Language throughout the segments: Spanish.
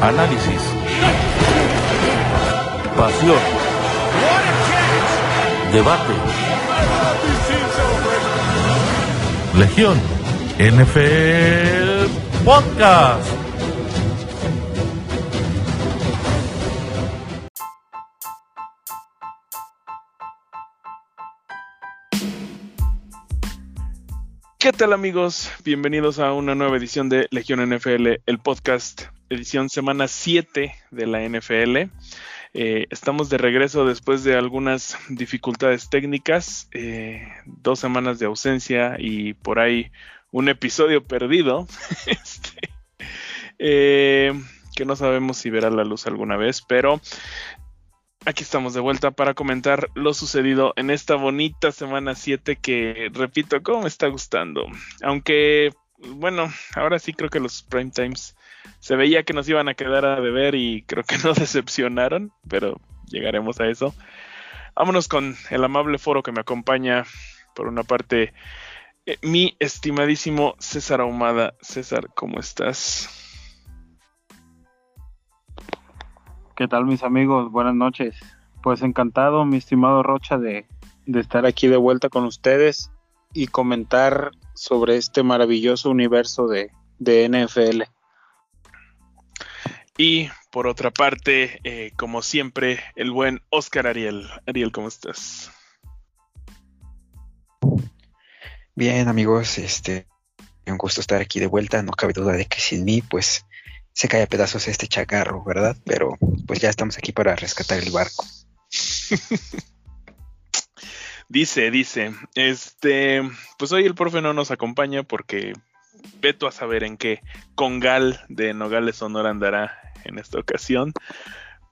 análisis, pasión, debate. Legión NFL Podcast. ¿Qué tal amigos? Bienvenidos a una nueva edición de Legión NFL, el podcast, edición semana 7 de la NFL. Eh, estamos de regreso después de algunas dificultades técnicas, eh, dos semanas de ausencia y por ahí un episodio perdido, este, eh, que no sabemos si verá la luz alguna vez, pero Aquí estamos de vuelta para comentar lo sucedido en esta bonita semana 7 que, repito, ¿cómo me está gustando? Aunque, bueno, ahora sí creo que los prime times se veía que nos iban a quedar a deber y creo que no decepcionaron, pero llegaremos a eso. Vámonos con el amable foro que me acompaña. Por una parte, eh, mi estimadísimo César Ahumada. César, ¿cómo estás? ¿Qué tal mis amigos? Buenas noches. Pues encantado, mi estimado Rocha, de, estar aquí de vuelta con ustedes y comentar sobre este maravilloso universo de, NFL. Y por otra parte, eh, como siempre, el buen Oscar Ariel. Ariel, ¿cómo estás? Bien, amigos, este, un gusto estar aquí de vuelta. No cabe duda de que sin mí, pues se cae a pedazos este chacarro, ¿verdad? Pero pues ya estamos aquí para rescatar el barco. dice, dice, este, pues hoy el profe no nos acompaña porque veto a saber en qué congal de Nogales Sonora andará en esta ocasión.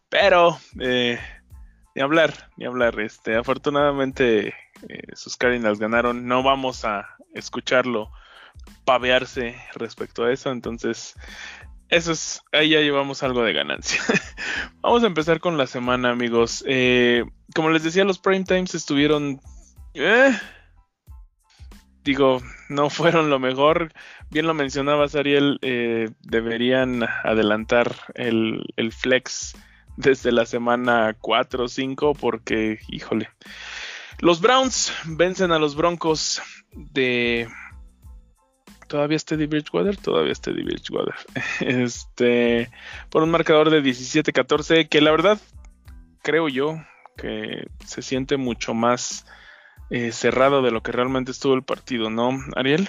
Pero, eh, ni hablar, ni hablar. Este, afortunadamente eh, sus Cardinals ganaron. No vamos a escucharlo pavearse respecto a eso. Entonces, eso es, ahí ya llevamos algo de ganancia. Vamos a empezar con la semana, amigos. Eh, como les decía, los prime times estuvieron. Eh, digo, no fueron lo mejor. Bien lo mencionabas, Ariel. Eh, deberían adelantar el, el, flex desde la semana 4 o 5, porque, híjole. Los Browns vencen a los Broncos de todavía está Bridgewater, todavía está Bridgewater. Este, por un marcador de 17-14, que la verdad creo yo que se siente mucho más eh, cerrado de lo que realmente estuvo el partido, ¿no, Ariel?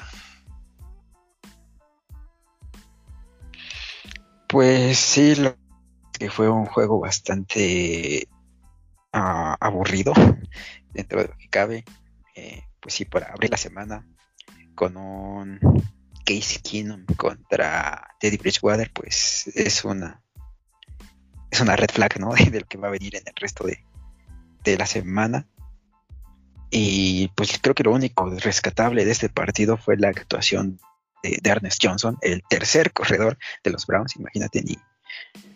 Pues sí, lo que fue un juego bastante ah, aburrido dentro de lo que cabe. Eh, pues sí, para abrir la semana con un Case Keenum contra Teddy Bridgewater, pues es una es una red flag, ¿no? De, lo que va a venir en el resto de, la semana. Y pues creo que lo único rescatable de este partido fue la actuación de, Ernest Johnson, el tercer corredor de los Browns, imagínate, ni,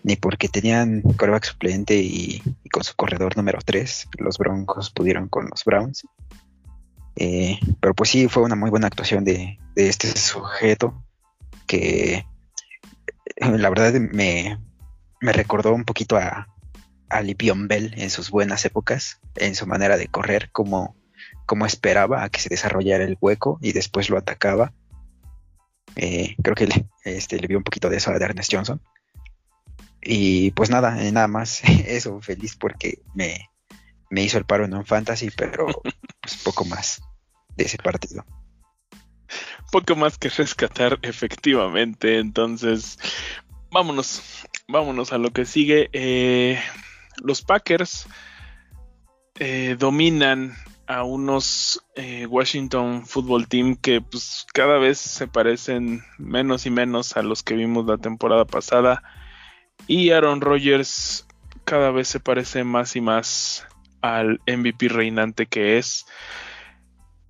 ni porque tenían coreback suplente y, con su corredor número 3, los Broncos pudieron con los Browns. Eh, pero pues sí, fue una muy buena actuación de, este sujeto que eh, la verdad me, recordó un poquito a, a Lipion Bell en sus buenas épocas, en su manera de correr, como, como esperaba a que se desarrollara el hueco y después lo atacaba. Eh, creo que le, este, le vio un poquito de eso a Ernest Johnson. Y pues nada, nada más eso, feliz porque me, me hizo el paro en un fantasy, pero pues poco más de ese partido. Poco más que rescatar, efectivamente. Entonces, vámonos, vámonos a lo que sigue. Eh, los Packers eh, dominan a unos eh, Washington Football Team que pues cada vez se parecen menos y menos a los que vimos la temporada pasada y Aaron Rodgers cada vez se parece más y más al MVP reinante que es.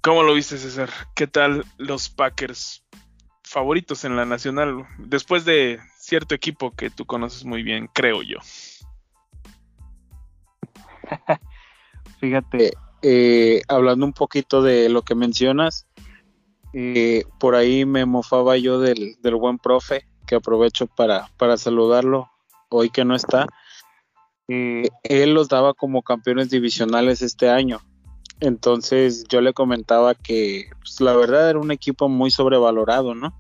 ¿Cómo lo viste, César? ¿Qué tal los Packers favoritos en la nacional? Después de cierto equipo que tú conoces muy bien, creo yo. Fíjate, eh, hablando un poquito de lo que mencionas, eh, por ahí me mofaba yo del, buen profe, que aprovecho para, para saludarlo. hoy que no está, eh, él los daba como campeones divisionales este año. Entonces yo le comentaba que pues, la verdad era un equipo muy sobrevalorado, ¿no?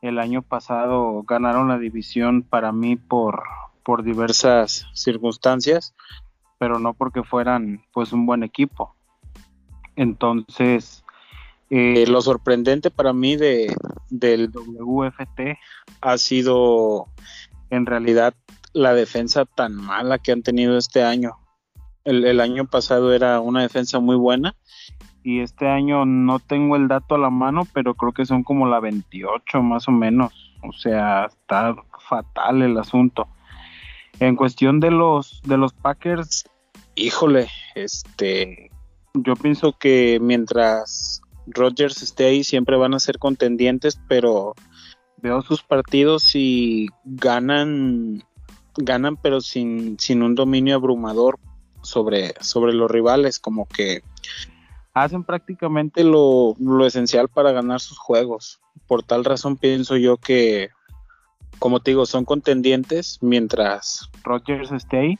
El año pasado ganaron la división para mí por, por diversas circunstancias, pero no porque fueran pues un buen equipo. Entonces, eh, lo sorprendente para mí de, del WFT ha sido en realidad la defensa tan mala que han tenido este año. El, año pasado era una defensa muy buena y este año no tengo el dato a la mano, pero creo que son como la 28 más o menos. O sea, está fatal el asunto. En cuestión de los de los Packers, híjole, este yo pienso que mientras Rodgers esté ahí siempre van a ser contendientes, pero veo sus partidos y ganan ganan pero sin, sin un dominio abrumador sobre, sobre los rivales, como que hacen prácticamente lo, lo, esencial para ganar sus juegos. Por tal razón pienso yo que, como te digo, son contendientes mientras Rodgers esté ahí,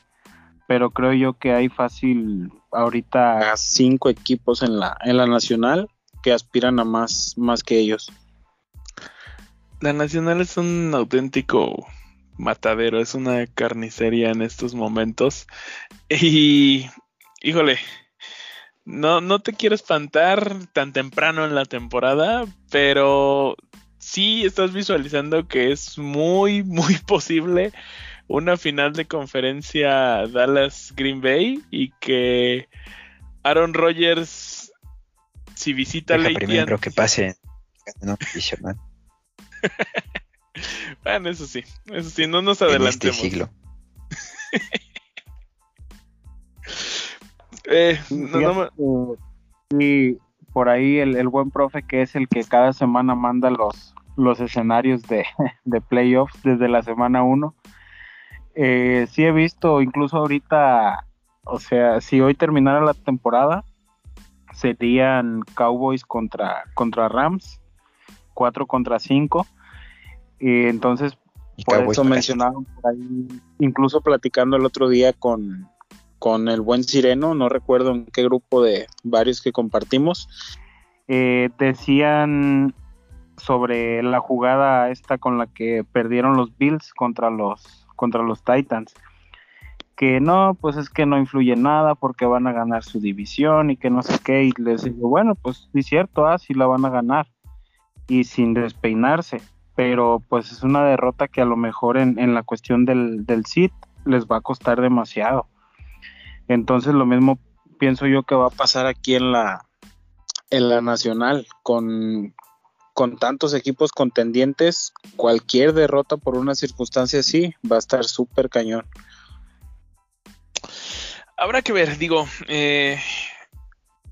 pero creo yo que hay fácil ahorita cinco equipos en la, en la nacional que aspiran a más, más que ellos. La nacional es un auténtico matadero, es una carnicería en estos momentos. Y, híjole, no, no te quiero espantar tan temprano en la temporada, pero sí estás visualizando que es muy, muy posible una final de conferencia Dallas Green Bay y que Aaron Rodgers, si visita Deja primero que pase bueno, eso sí, eso sí, no nos este adelantemos. En siglo. eh, y por ahí el, buen profe que es el que cada semana manda los, los escenarios de, de playoffs desde la semana 1. Eh, sí he visto, incluso ahorita, o sea, si hoy terminara la temporada, serían Cowboys contra, contra Rams, 4 contra 5 y entonces, por eso mencionaron por ahí, incluso platicando el otro día con, con el buen Sireno, no recuerdo en qué grupo de varios que compartimos, eh, decían sobre la jugada esta con la que perdieron los Bills contra los contra los Titans que no, pues es que no influye nada porque van a ganar su división y que no sé qué, y les digo, bueno, pues es cierto, ah, sí la van a ganar, y sin despeinarse, pero pues es una derrota que a lo mejor en, la cuestión del, del les va a costar demasiado. Entonces lo mismo pienso yo que va a pasar aquí en la, en la nacional con, con tantos equipos contendientes, cualquier derrota por una circunstancia así va a estar súper cañón. Habrá que ver, digo, eh,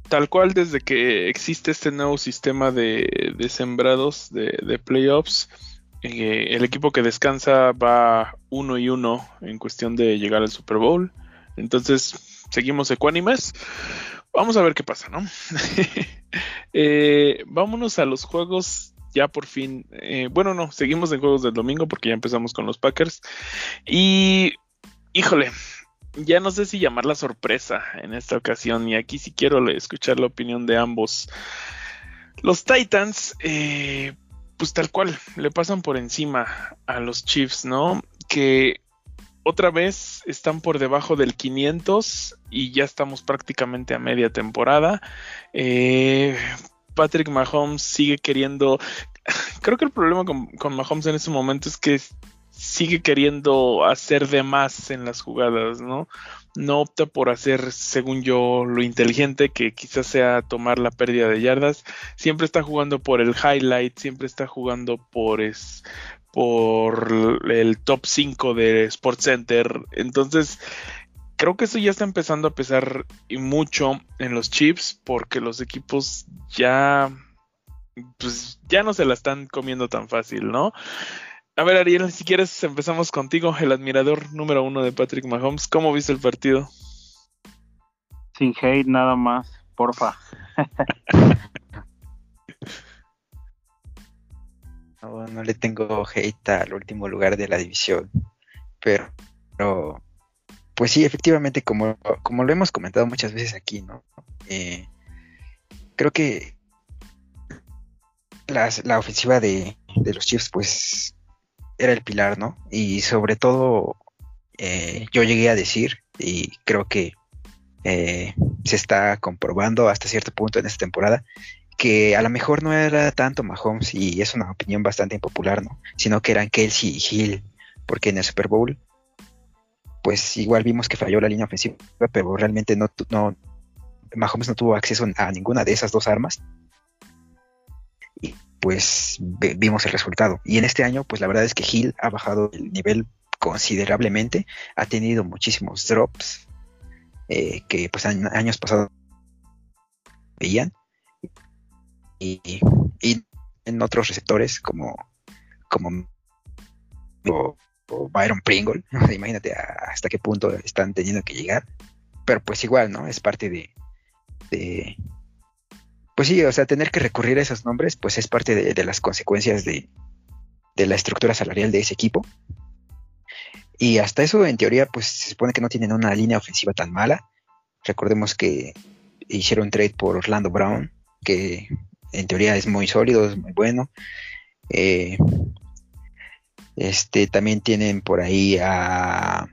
tal cual desde que existe este nuevo sistema de, sembrados de, playoffs, eh, el equipo que descansa va uno y uno en cuestión de llegar al Super Bowl. Entonces, seguimos ecuánimes. Vamos a ver qué pasa, ¿no? Eh, vámonos a los juegos ya por fin. Eh, bueno, no, seguimos en juegos del domingo porque ya empezamos con los Packers. Y, híjole, ya no sé si llamar la sorpresa en esta ocasión y aquí sí quiero escuchar la opinión de ambos. Los Titans, eh, pues tal cual, le pasan por encima a los Chiefs, ¿no? Que otra vez están por debajo del 500 y ya estamos prácticamente a media temporada. Eh, Patrick Mahomes sigue queriendo... Creo que el problema con, Mahomes en este momento es que sigue queriendo hacer de más en las jugadas, ¿no? No opta por hacer, según yo, lo inteligente, que quizás sea tomar la pérdida de yardas. Siempre está jugando por el highlight, siempre está jugando por, por el top 5 de Sports Center. Entonces, creo que eso ya está empezando a pesar y mucho en los chips, porque los equipos ya, pues, ya no se la están comiendo tan fácil, ¿no? A ver, Ariel, si quieres empezamos contigo, el admirador número uno de Patrick Mahomes. ¿Cómo viste el partido? Sin hate, nada más, porfa. no, no le tengo hate al último lugar de la división, pero pues sí, efectivamente, como, como lo hemos comentado muchas veces aquí, ¿no? Eh, creo que la ofensiva de, de, los Chiefs, pues, era el pilar, ¿no? Y sobre todo, eh, yo llegué a decir, y creo que eh, se está comprobando hasta cierto punto en esta temporada, que a lo mejor no era tanto Mahomes, y es una opinión bastante impopular, ¿no? Sino que eran Kelsey y Hill, porque en el Super Bowl pues igual vimos que falló la línea ofensiva, pero realmente no, no Mahomes no tuvo acceso a ninguna de esas dos armas. Y pues vimos el resultado. Y en este año, pues la verdad es que Hill ha bajado el nivel considerablemente, ha tenido muchísimos drops eh, que pues años pasados veían. Y, en otros receptores como, como o Byron Pringle, imagínate hasta qué punto están teniendo que llegar, pero pues igual, ¿no? Es parte de, de, pues sí, o sea, tener que recurrir a esos nombres, pues es parte de, las consecuencias de, de, la estructura salarial de ese equipo. Y hasta eso, en teoría, pues se supone que no tienen una línea ofensiva tan mala. Recordemos que hicieron trade por Orlando Brown, que en teoría es muy sólido, es muy bueno. Eh, este, también tienen por ahí a.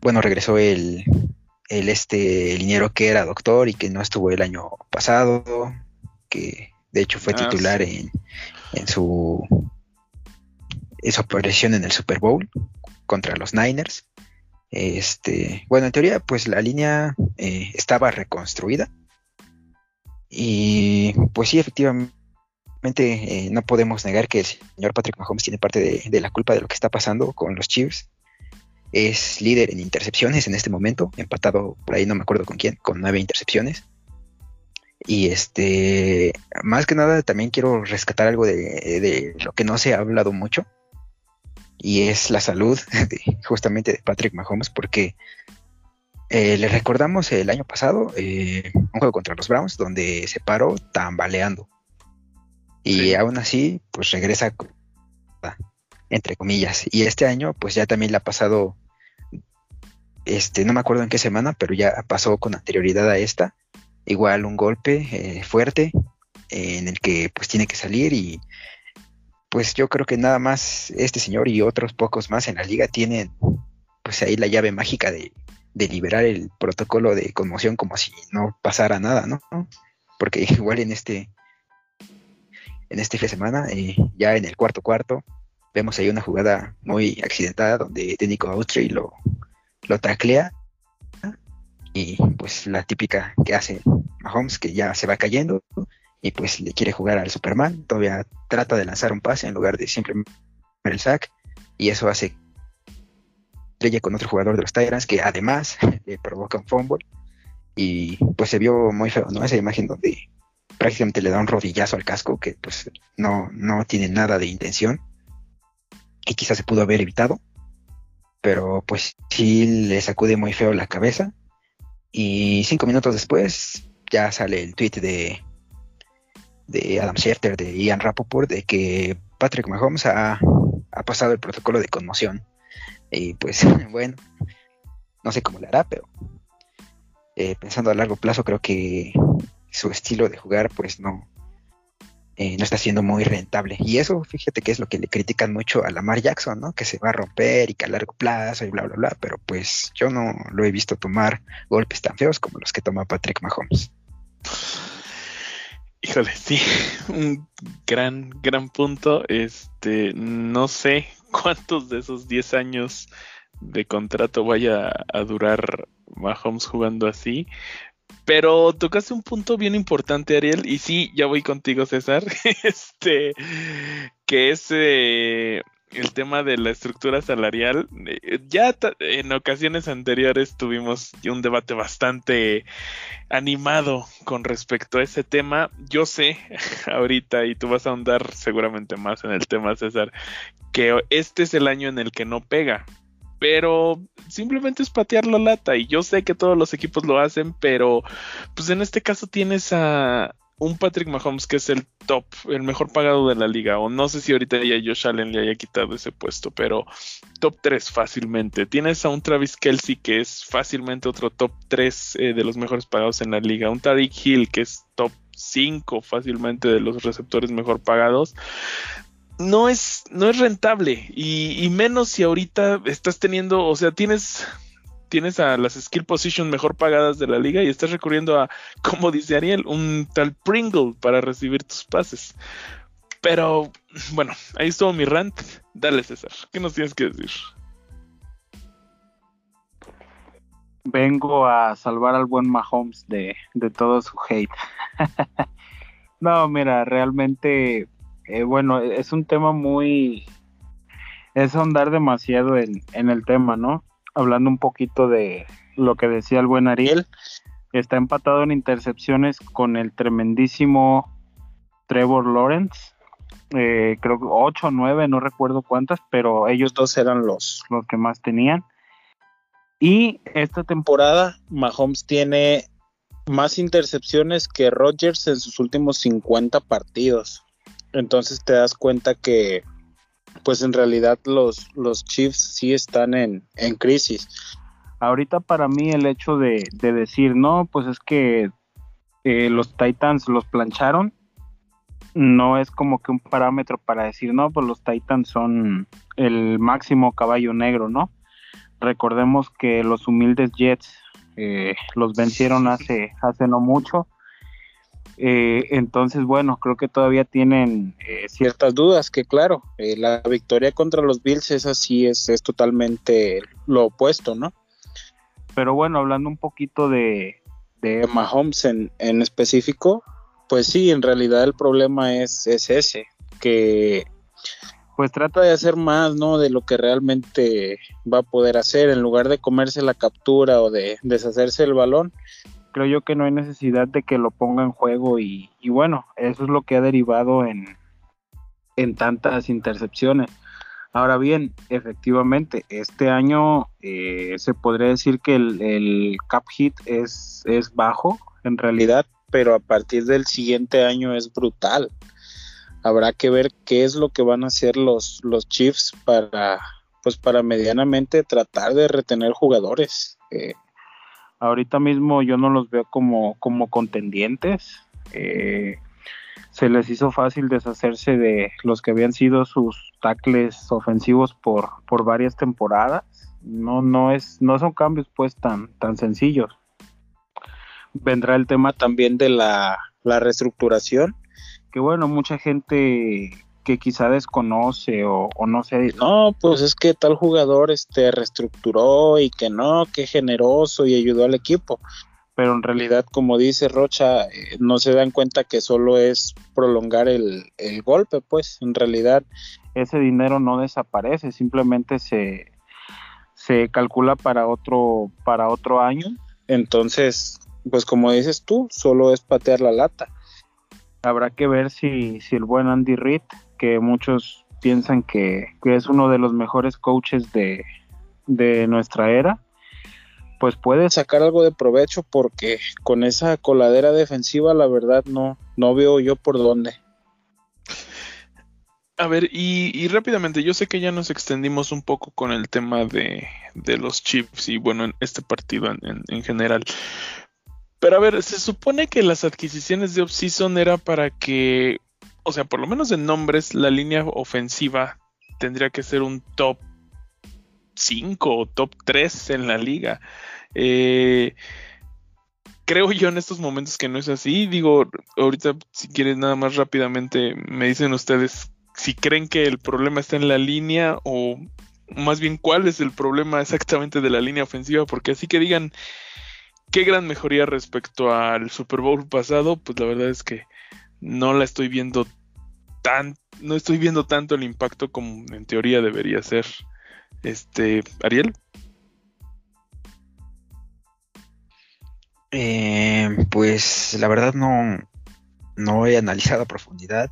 Bueno, regresó el, el este liniero que era doctor y que no estuvo el año pasado, que de hecho fue ah, titular en, en su en su aparición en el Super Bowl contra los Niners. Este, bueno, en teoría, pues la línea eh, estaba reconstruida. Y pues sí, efectivamente eh, no podemos negar que el señor Patrick Mahomes tiene parte de, la culpa de lo que está pasando con los Chiefs. Es líder en intercepciones en este momento, empatado por ahí no me acuerdo con quién, con nueve intercepciones. Y este, más que nada también quiero rescatar algo de, lo que no se ha hablado mucho. Y es la salud justamente de Patrick Mahomes, porque eh, le recordamos el año pasado eh, un juego contra los Browns donde se paró tambaleando. Y aún así, pues regresa, entre comillas. Y este año, pues ya también le ha pasado, este, no me acuerdo en qué semana, pero ya pasó con anterioridad a esta, igual un golpe eh, fuerte en el que pues tiene que salir y pues yo creo que nada más este señor y otros pocos más en la liga tienen pues ahí la llave mágica de, de liberar el protocolo de conmoción como si no pasara nada, ¿no? Porque igual en este en este fin de semana, eh, ya en el cuarto cuarto, vemos ahí una jugada muy accidentada donde Nico Austri lo, lo taclea y pues la típica que hace Mahomes que ya se va cayendo y pues le quiere jugar al Superman, todavía trata de lanzar un pase en lugar de simplemente el sack y eso hace estrella con otro jugador de los Tyrants que además le provoca un fumble y pues se vio muy feo, ¿no? Esa imagen donde prácticamente le da un rodillazo al casco que pues no, no tiene nada de intención y quizás se pudo haber evitado, pero pues sí le sacude muy feo la cabeza y cinco minutos después ya sale el tweet de, de Adam Schefter, de Ian Rapoport, de que Patrick Mahomes ha, pasado el protocolo de conmoción. Y pues bueno, no sé cómo le hará, pero eh, pensando a largo plazo creo que su estilo de jugar pues no, eh, no está siendo muy rentable. Y eso, fíjate que es lo que le critican mucho a Lamar Jackson, ¿no? Que se va a romper y que a largo plazo y bla, bla, bla. Pero pues yo no lo he visto tomar golpes tan feos como los que toma Patrick Mahomes. Híjole, sí, un gran, gran punto. Este, no sé cuántos de esos 10 años de contrato vaya a durar Mahomes jugando así, pero tocaste un punto bien importante, Ariel, y sí, ya voy contigo, César. este, que es eh, el tema de la estructura salarial. Eh, ya en ocasiones anteriores tuvimos un debate bastante animado con respecto a ese tema. Yo sé ahorita, y tú vas a ahondar seguramente más en el tema, César, que este es el año en el que no pega pero simplemente es patear la lata y yo sé que todos los equipos lo hacen, pero pues en este caso tienes a, un Patrick Mahomes que es el top, el mejor pagado de la liga, o no sé si ahorita ya Josh Allen le haya quitado ese puesto, pero top 3 fácilmente. Tienes a un Travis Kelsey que es fácilmente otro top 3 eh, de los mejores pagados en la liga, un Tariq Hill que es top 5 fácilmente de los receptores mejor pagados. No es, no es rentable y, y menos si ahorita estás teniendo, o sea, tienes tienes a las skill position mejor pagadas de la liga y estás recurriendo a, como dice Ariel, un tal Pringle para recibir tus pases. Pero bueno, ahí estuvo mi rant. Dale, César, ¿qué nos tienes que decir? Vengo a salvar al buen Mahomes de, de todo su hate. no, mira, realmente, eh, bueno, es un tema muy... Es ahondar demasiado en, en el tema, ¿no? Hablando un poquito de lo que decía el buen Ariel, está empatado en intercepciones con el tremendísimo Trevor Lawrence. Eh, creo que 8 o 9, no recuerdo cuántas, pero ellos dos eran los, los que más tenían. Y esta temporada Mahomes tiene más intercepciones que Rodgers en sus últimos 50 partidos. Entonces te das cuenta que pues en realidad los, los Chiefs sí están en, crisis. Ahorita para mí el hecho de, decir, no, pues es que eh, los Titans los plancharon, no es como que un parámetro para decir, no, pues los Titans son el máximo caballo negro, ¿no? Recordemos que los humildes Jets eh, los vencieron hace, hace no mucho eh, entonces, bueno, creo que todavía tienen eh, ciertas dudas, que claro, eh, la victoria contra los Bills es así, es, totalmente lo opuesto, ¿no? Pero bueno, hablando un poquito de, de Mahomes en, en específico, pues sí, en realidad el problema es, es ese, que pues trata de hacer más, ¿no? De lo que realmente va a poder hacer, en lugar de comerse la captura o de deshacerse el balón, creo yo que no hay necesidad de que lo ponga en juego y, bueno, eso es lo que ha derivado en, en tantas intercepciones. Ahora bien, efectivamente, este año eh, se podría decir que el, cap hit es, es bajo en realidad, pero a partir del siguiente año es brutal. Habrá que ver qué es lo que van a hacer los, los Chiefs para, pues para medianamente tratar de retener jugadores. Eh, Ahorita mismo yo no los veo como, como contendientes. Eh, se les hizo fácil deshacerse de los que habían sido sus tackles ofensivos por, por varias temporadas. No, no, es, no son cambios pues tan, tan sencillos. Vendrá el tema también de la, la reestructuración, que bueno, mucha gente que quizá desconoce o, no sé, no, pues es que tal jugador este reestructuró y que no, que generoso y ayudó al equipo. Pero en realidad, como dice Rocha, eh, no se dan cuenta que solo es prolongar el, el golpe, pues en realidad ese dinero no desaparece, simplemente se, se calcula para otro, para otro año. Entonces, pues como dices tú, solo es patear la lata. Habrá que ver si, si el buen Andy Reid que muchos piensan que, es uno de los mejores coaches de, nuestra era, pues puede sacar algo de provecho porque con esa coladera defensiva la verdad no, no veo yo por dónde. A ver, y, rápidamente, yo sé que ya nos extendimos un poco con el tema de, los chips y bueno, en este partido en, en, general. Pero a ver, se supone que las adquisiciones de off-season era para que o sea, por lo menos en nombres, la línea ofensiva tendría que ser un top 5 o top 3 en la liga. Eh, creo yo en estos momentos que no es así. Digo, ahorita si quieren nada más rápidamente me dicen ustedes si creen que el problema está en la línea o más bien cuál es el problema exactamente de la línea ofensiva, porque así que digan qué gran mejoría respecto al Super Bowl pasado, pues la verdad es que no la estoy viendo tan, no estoy viendo tanto el impacto como en teoría debería ser. Este, Ariel. Eh, pues la verdad no, no he analizado a profundidad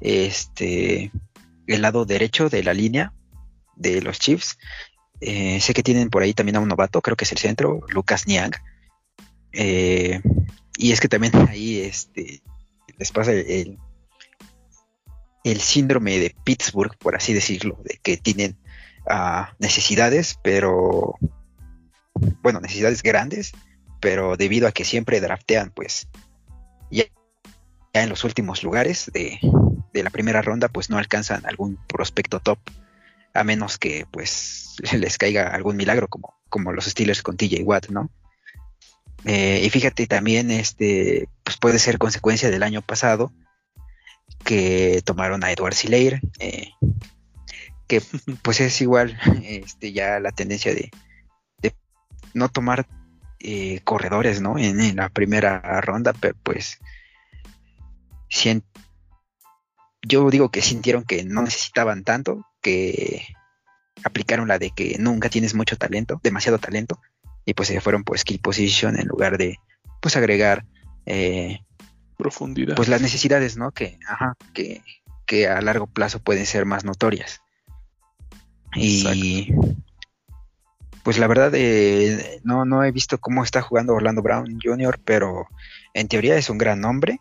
este el lado derecho de la línea de los Chiefs. Eh, sé que tienen por ahí también a un novato, creo que es el centro, Lucas Niang. Eh, y es que también ahí este, les pasa el, el síndrome de Pittsburgh, por así decirlo, de que tienen ah, necesidades, pero bueno, necesidades grandes, pero debido a que siempre draftean, pues ya, en los últimos lugares de, de, la primera ronda, pues no alcanzan algún prospecto top, a menos que pues les caiga algún milagro como, como los Steelers con TJ Watt, ¿no? Eh, y fíjate también, este, pues puede ser consecuencia del año pasado que tomaron a Edward Sileir, eh, que pues es igual, este, ya la tendencia de, de no tomar eh, corredores, ¿no? En, la primera ronda, pero pues yo digo que sintieron que no necesitaban tanto, que aplicaron la de que nunca tienes mucho talento, demasiado talento, y pues se fueron por skill position en lugar de pues agregar eh, profundidad. Pues las necesidades, ¿no? Que, ajá, que, que a largo plazo pueden ser más notorias. Y pues la verdad eh, no, no he visto cómo está jugando Orlando Brown Jr., pero en teoría es un gran nombre.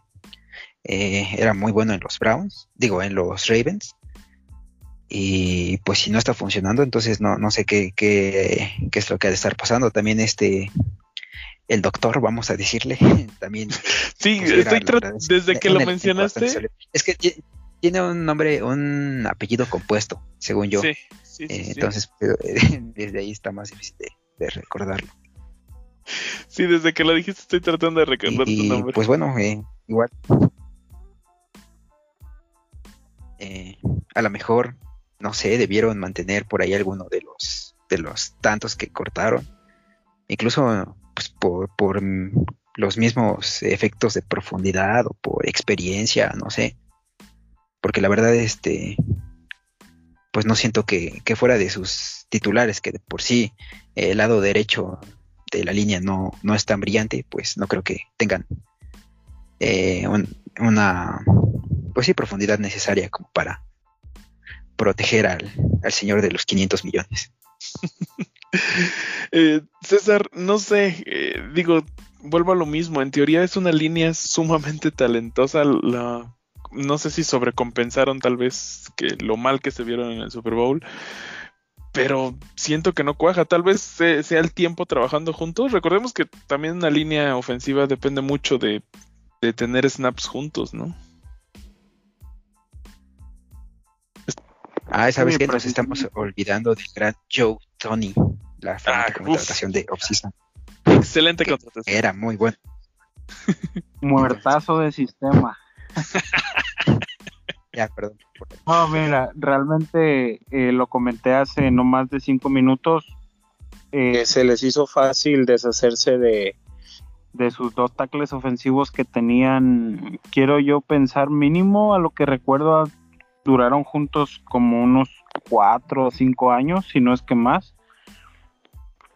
Eh, era muy bueno en los Browns, digo, en los Ravens. Y pues si no está funcionando, entonces no, no sé qué, qué, qué es lo que ha de estar pasando. También este el doctor, vamos a decirle, también. Sí, estoy desde que lo mencionaste. Es que tiene un nombre, un apellido compuesto, según yo. Sí, sí, sí, eh, entonces, desde ahí está más difícil de, recordarlo. Sí, desde que lo dijiste estoy tratando de recordar tu nombre. Pues bueno, eh, igual. Eh, a lo mejor, no sé, debieron mantener por ahí alguno de los de los tantos que cortaron. Incluso pues, por, por los mismos efectos de profundidad o por experiencia, no sé. Porque la verdad, este, pues no siento que, fuera de sus titulares, que de por sí el lado derecho de la línea no, no es tan brillante, pues no creo que tengan eh, una, pues sí, profundidad necesaria como para proteger al, al señor de los 500 millones. Eh, César, no sé, eh, digo, vuelvo a lo mismo. En teoría es una línea sumamente talentosa. La, no sé si sobrecompensaron tal vez que lo mal que se vieron en el Super Bowl. Pero siento que no cuaja. Tal vez sea el tiempo trabajando juntos. Recordemos que también una línea ofensiva depende mucho de, de tener snaps juntos, ¿no? Ah, ¿sabes que Nos estamos olvidando del gran Joe Tony, la ah, contratación de Offseason. Excelente contratación. Era muy bueno. Muertazo de sistema. ya, perdón. No, mira, realmente eh, lo comenté hace no más de cinco minutos. Eh, se les hizo fácil deshacerse de, de sus dos tackles ofensivos que tenían, quiero yo pensar mínimo a lo que recuerdo duraron juntos como unos cuatro o cinco años, si no es que más.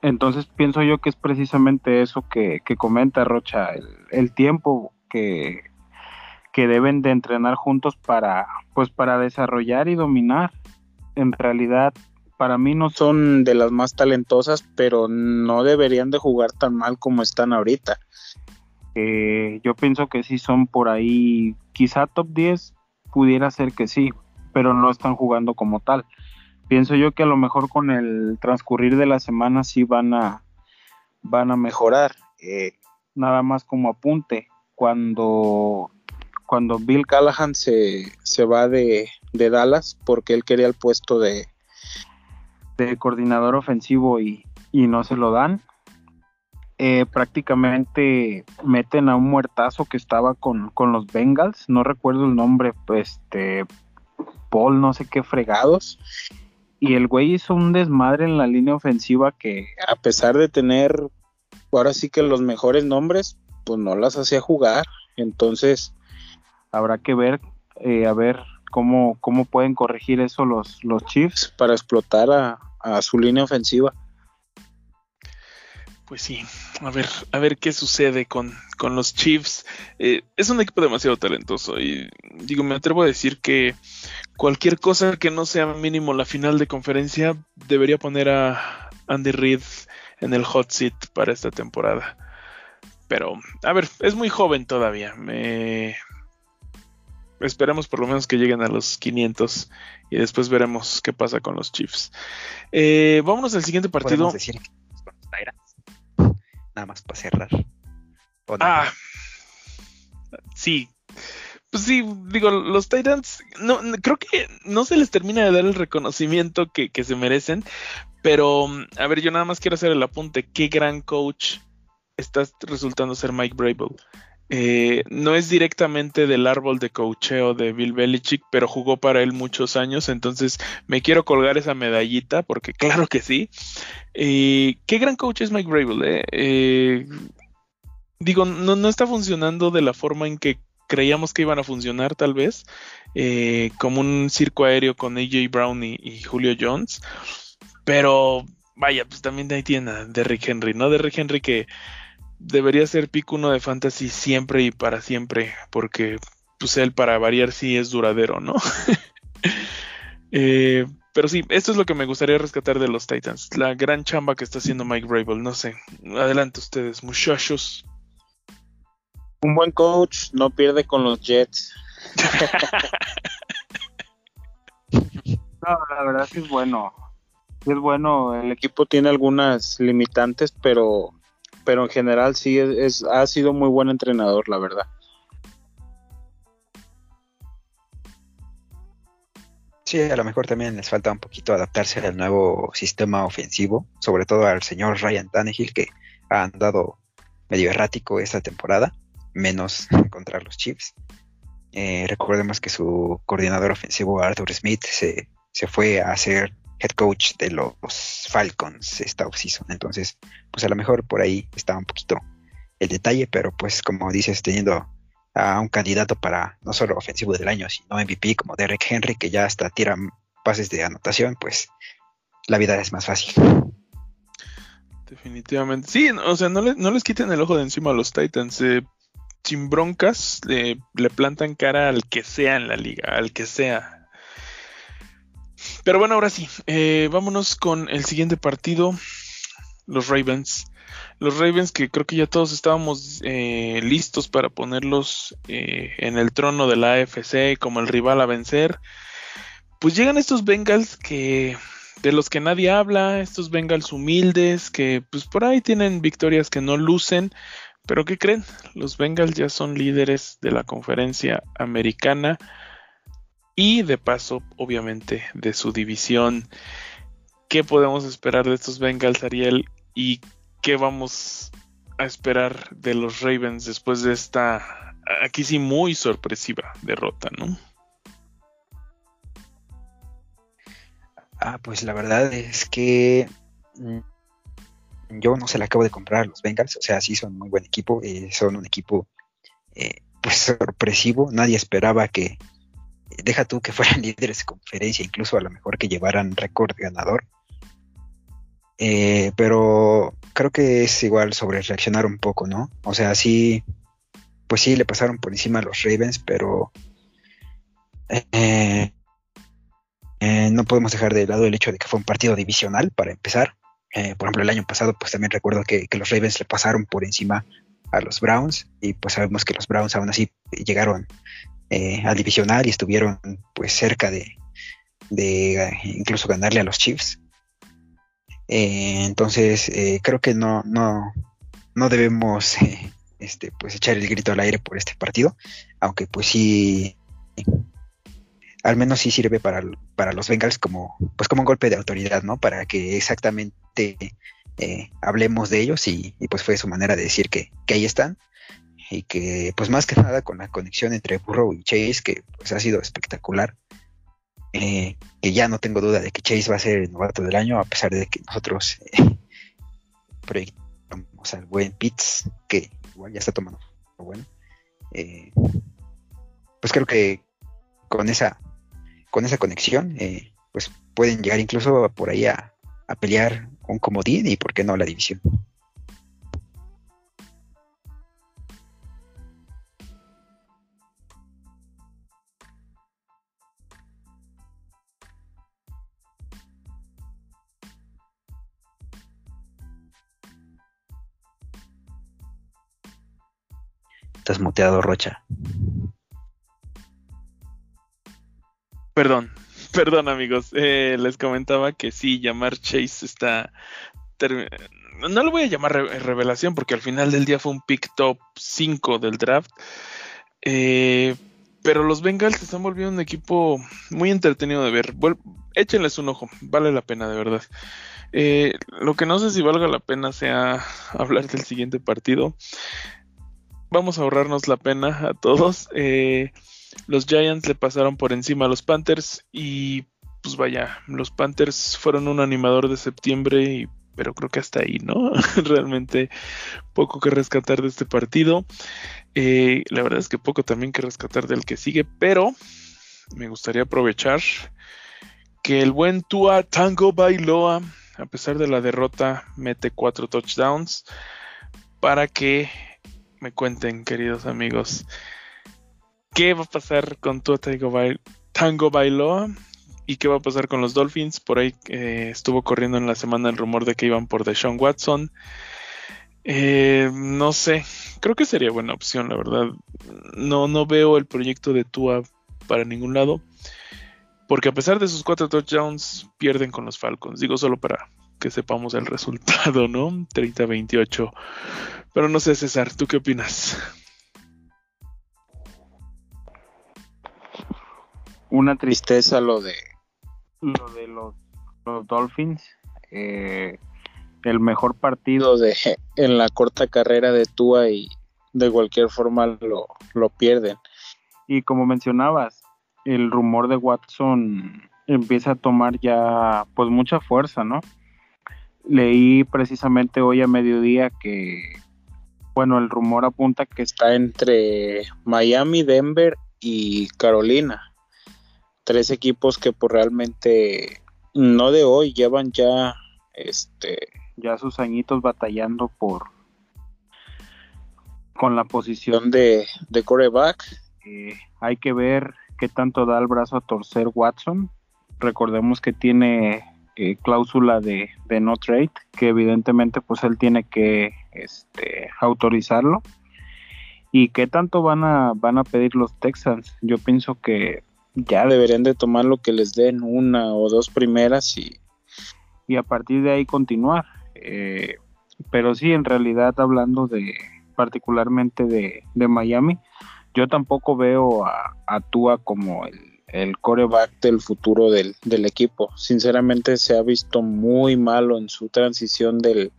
Entonces pienso yo que es precisamente eso que, comenta Rocha, el, tiempo que, que, deben de entrenar juntos para, pues para desarrollar y dominar. En realidad, para mí no son de las más talentosas, pero no deberían de jugar tan mal como están ahorita. Eh, yo pienso que sí son por ahí, quizá top 10, pudiera ser que sí, pero no están jugando como tal. Pienso yo que a lo mejor con el transcurrir de la semana sí van a, van a mejorar. Eh, nada más como apunte, cuando, cuando Bill Callahan se, se va de, de, Dallas porque él quería el puesto de, de coordinador ofensivo y, y no se lo dan, eh, prácticamente meten a un muertazo que estaba con, con, los Bengals, no recuerdo el nombre, este, Paul, no sé qué fregados. Y el güey hizo un desmadre en la línea ofensiva que, a pesar de tener ahora sí que los mejores nombres, pues no las hacía jugar. Entonces, habrá que ver, eh, a ver cómo, cómo pueden corregir eso los, los Chiefs para explotar a su línea ofensiva. Pues sí, a ver, a ver qué sucede con, con los Chiefs. Eh, es un equipo demasiado talentoso y digo, me atrevo a decir que cualquier cosa que no sea mínimo la final de conferencia debería poner a Andy Reid en el hot seat para esta temporada. Pero, a ver, es muy joven todavía. Me, esperemos por lo menos que lleguen a los 500 y después veremos qué pasa con los Chiefs. Eh, vámonos al siguiente partido. ¿Podemos decir Nada más para cerrar. Ah, sí. Pues sí, digo, los Titans, no, no- creo que no se les termina de dar el reconocimiento que, que se merecen, pero mm, a ver, yo nada más quiero hacer el apunte, qué gran coach está resultando ser Mike Brable. Eh, no es directamente del árbol de coacheo de Bill Belichick, pero jugó para él muchos años, entonces me quiero colgar esa medallita, porque claro que sí. Eh, qué gran coach es Mike Brable, eh? Digo, no, no está funcionando de la forma en que creíamos que iban a funcionar, tal vez, como un circo aéreo con AJ Brown y, y Julio Jones, pero vaya, pues también ahí tiene a Derrick Henry, ¿no? Derrick Henry que debería ser pick uno de fantasy siempre y para siempre, porque pues él para variar sí es duradero, ¿no? Eh, pero sí, esto es lo que me gustaría rescatar de los Titans, la gran chamba que está haciendo Mike Vrabel, no sé. Adelante ustedes, muchachos. Un buen coach no pierde con los Jets. No, la verdad sí es bueno. Sí es bueno. El equipo tiene algunas limitantes, pero, pero en general sí es, ha sido muy buen entrenador, la verdad. Sí, a lo mejor también les falta un poquito adaptarse al nuevo sistema ofensivo, sobre todo al señor Ryan Tannehill, que ha andado medio errático esta temporada, menos contra los Chiefs. Eh, recordemos que su coordinador ofensivo, Arthur Smith, se, se fue a ser head coach de los Falcons esta offseason. Entonces, pues a lo mejor por ahí está un poquito el detalle, pero pues como dices, teniendo a un candidato para no solo ofensivo del año, sino MVP como Derek Henry, que ya hasta tira pases de anotación, pues la vida es más fácil. Definitivamente. Sí, o sea, no, le- no les quiten el ojo de encima a los Titans. eh, sin broncas, le, le plantan cara al que sea en la liga, al que sea. Pero bueno, ahora sí, eh, vámonos con el siguiente partido. Los Ravens. Los Ravens que creo que ya todos estábamos eh, listos para ponerlos eh, en el trono de la AFC como el rival a vencer. Pues llegan estos Bengals que de los que nadie habla, estos Bengals humildes que pues por ahí tienen victorias que no lucen, pero ¿qué creen? Los Bengals ya son líderes de la conferencia americana y de paso, obviamente, de su división. ¿Qué podemos esperar de estos Bengals, Ariel? ¿Y qué vamos a esperar de los Ravens después de esta, aquí sí, muy sorpresiva derrota, ¿no? Ah, pues la verdad es que mm, yo no se la acabo de comprar a los Bengals, o sea, sí son muy buen equipo, eh, son un equipo eh, pues sorpresivo, nadie esperaba que, deja tú que fueran líderes de conferencia, incluso a lo mejor que llevaran récord ganador, Eh, pero creo que es igual sobre reaccionar un poco, ¿no? O sea, sí, pues sí le pasaron por encima a los Ravens, pero eh, eh, no podemos dejar de lado el hecho de que fue un partido divisional para empezar. Por ejemplo, el año pasado, pues también recuerdo que, que los Ravens le pasaron por encima a los Browns y pues sabemos que los Browns aún así llegaron eh, al divisional y estuvieron pues cerca de, de eh, incluso ganarle a los Chiefs. Eh, entonces eh, creo que no, no, no debemos este, pues echar el grito al aire por este partido, aunque pues sí al menos sí sirve para, para los Bengals como, pues como un golpe de autoridad, ¿no? Para que exactamente eh, hablemos de ellos y, y, pues fue su manera de decir que, que, ahí están y que pues más que nada con la conexión entre Burrow y Chase que pues ha sido espectacular. Eh, que ya no tengo duda de que Chase va a ser el novato del año a pesar de que nosotros eh, proyectamos al buen Pitts que igual ya está tomando bueno. Eh, pues creo que con esa con esa conexión, pues pueden llegar incluso por ahí a, a, pelear un comodín y por qué no la división. Estás Rocha. Perdón, perdón amigos, eh, les comentaba que sí, llamar Chase está... No lo voy a llamar revelación porque al final del día fue un pick top 5 del draft. Eh, pero los Bengals están volviendo un equipo muy entretenido de ver. échenles un ojo, vale la pena de verdad. Eh, lo que no sé si valga la pena sea hablar del siguiente partido. Vamos a ahorrarnos la pena a todos. Eh, los Giants le pasaron por encima a los Panthers y pues vaya, los Panthers fueron un animador de septiembre pero creo que hasta ahí, ¿no? Realmente poco que rescatar de este partido. Eh, la verdad es que poco también que rescatar del que sigue, pero me gustaría aprovechar que el buen Tua Tango Bailoa a pesar de la derrota, mete cuatro touchdowns para que me cuenten, queridos amigos, qué va a pasar con tu Tango, Bailoa y qué va a pasar con los Dolphins. Por ahí eh, estuvo corriendo en la semana el rumor de que iban por Deshaun Watson. Eh, no sé, creo que sería buena opción, la verdad. No, no veo el proyecto de Tua para ningún lado. Porque a pesar de sus cuatro touchdowns, pierden con los Falcons. Digo solo para que sepamos el resultado, ¿no? 30-28. Pero no sé, César, ¿tú qué opinas? Una tristeza lo de lo de los, Dolphins. Eh, el mejor partido de en la corta carrera de Tua y de cualquier forma lo, lo pierden. Y como mencionabas, el rumor de Watson empieza a tomar ya pues mucha fuerza, ¿no? Leí precisamente hoy a mediodía que, bueno, el rumor apunta que está entre Miami, Denver y Carolina. Tres equipos que pues realmente no de hoy llevan ya este ya sus añitos batallando por con la posición de, de coreback. Eh, hay que ver qué tanto da el brazo a torcer Watson. Recordemos que tiene eh, cláusula de, no trade, que evidentemente pues él tiene que este, autorizarlo. ¿Y qué tanto van a, van a pedir los Texans? Yo pienso que ya deberían de tomar lo que les den una o dos primeras y, y a partir de ahí continuar. Eh, pero sí, en realidad hablando de particularmente de, de Miami, yo tampoco veo a, Tua como el, coreback del futuro del, equipo. Sinceramente se ha visto muy malo en su transición del,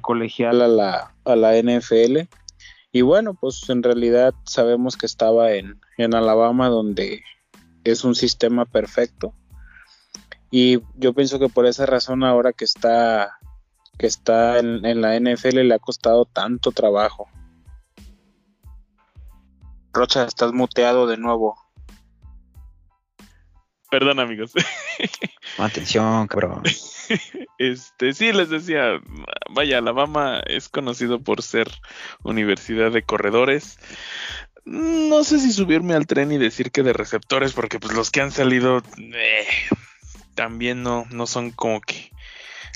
colegial a la, a la NFL. Y bueno, pues en realidad sabemos que estaba en, Alabama donde es un sistema perfecto. Y yo pienso que por esa razón ahora que está, que está en, en la NFL le ha costado tanto trabajo. Rocha, estás muteado de nuevo. Perdón, amigos. Atención, cabrón. Este, sí, les decía, vaya, Alabama es conocido por ser universidad de corredores. No sé si subirme al tren y decir que de receptores, porque pues los que han salido eh, también no, no son como que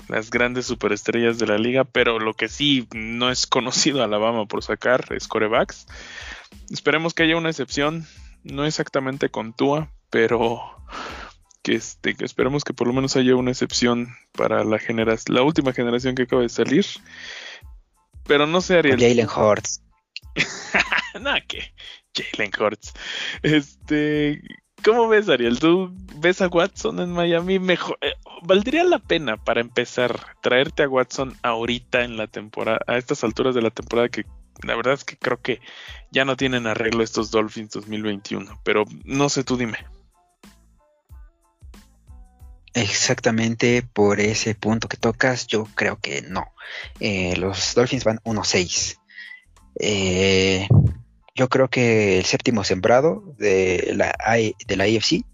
las grandes superestrellas de la liga, pero lo que sí no es conocido Alabama por sacar es corebacks. Esperemos que haya una excepción, no exactamente con Tua, pero que este, que esperemos que por lo menos haya una excepción para la generación, la última generación que acaba de salir. Pero no sé, Ariel. Jalen Hurts. Nada que Jalen Hurts. Este, ¿cómo ves, Ariel? ¿Tú ves a Watson en Miami mejor? Eh, ¿Valdría la pena para empezar traerte a Watson ahorita en la temporada, a estas alturas de la temporada que la verdad es que creo que ya no tienen arreglo estos Dolphins 2021, pero no sé, tú dime. Exactamente por ese punto que tocas, yo creo que no. Eh, los Dolphins van 1-6. Eh, yo creo que el séptimo sembrado de la, de la AFC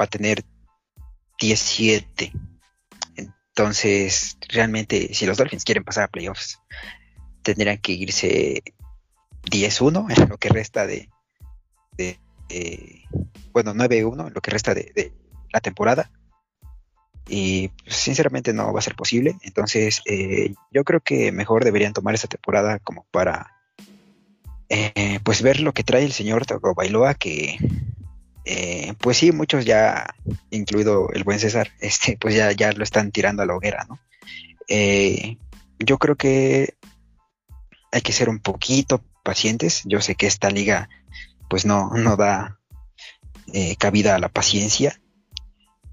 va a tener 17. Entonces, realmente, si los Dolphins quieren pasar a playoffs, tendrían que irse 10-1 en lo que resta de, bueno, 9-1 en lo que resta de, la temporada. Y pues, sinceramente no va a ser posible. Entonces eh, yo creo que mejor deberían tomar esta temporada como para eh, pues ver lo que trae el señor Tagovailoa que eh, pues sí, muchos ya, incluido el buen César, este, pues ya, ya lo están tirando a la hoguera, ¿no? Yo creo que hay que ser un poquito pacientes. Yo sé que esta liga, pues no, no da cabida a la paciencia,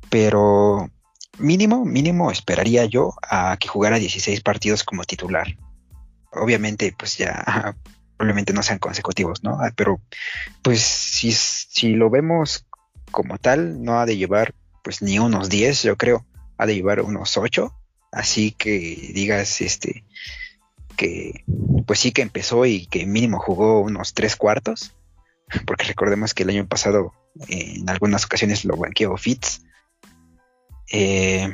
pero mínimo, mínimo esperaría yo a que jugara 16 partidos como titular. Obviamente, pues ya probablemente no sean consecutivos, ¿no? Ah, pero pues si, si lo vemos como tal, no ha de llevar pues ni unos 10, yo creo, ha de llevar unos 8, así que digas, este, que pues sí que empezó y que mínimo jugó unos tres cuartos, porque recordemos que el año pasado en algunas ocasiones lo banqueó Fitz. Eh,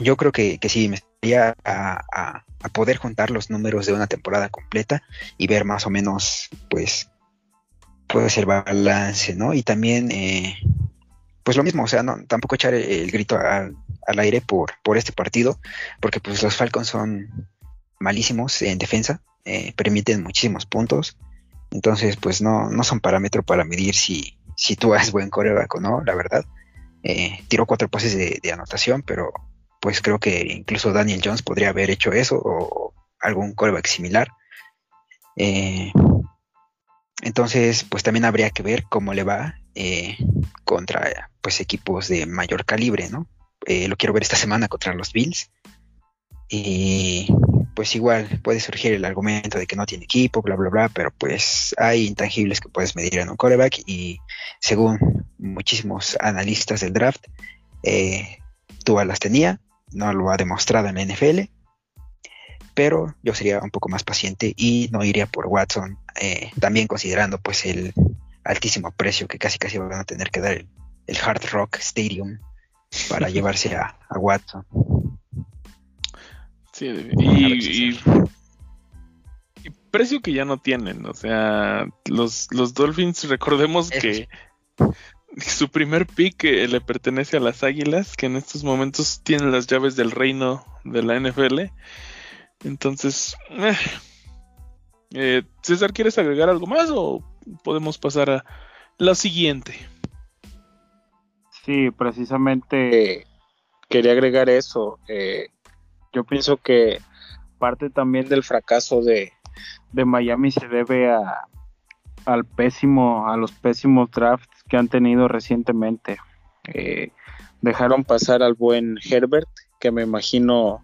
yo creo que, que sí, me estaría a, poder juntar los números de una temporada completa y ver más o menos, pues, puede ser balance, ¿no? Y también, eh, pues lo mismo, o sea, no, tampoco echar el, grito al, aire por, por este partido, porque pues los Falcons son malísimos en defensa, eh, permiten muchísimos puntos, entonces pues no, no son parámetro para medir si, si tú eres buen coreback o no, la verdad. Eh, tiró cuatro pases de, anotación, pero pues creo que incluso Daniel Jones podría haber hecho eso o algún coreback similar. Eh, entonces, pues también habría que ver cómo le va eh, contra pues equipos de mayor calibre, ¿no? Eh, lo quiero ver esta semana contra los Bills. Y pues igual puede surgir el argumento de que no tiene equipo, bla, bla, bla, pero pues hay intangibles que puedes medir en un coreback y según muchísimos analistas del draft, eh, Tua las tenía, no lo ha demostrado en la NFL, pero yo sería un poco más paciente y no iría por Watson, eh, también considerando pues el altísimo precio que casi casi van a tener que dar el, Hard Rock Stadium para llevarse a, Watson. Sí, y, precio que ya no tienen, o sea, los, los Dolphins, recordemos que su primer pick eh, le pertenece a las Águilas, que en estos momentos tienen las llaves del reino de la NFL. Entonces, eh, eh, César, ¿quieres agregar algo más o podemos pasar a la siguiente? Sí, precisamente quería agregar eso. Yo pienso que parte también del fracaso de, de Miami se debe a, al pésimo, a los pésimos drafts que han tenido recientemente. Eh, dejaron pasar al buen Herbert, que me imagino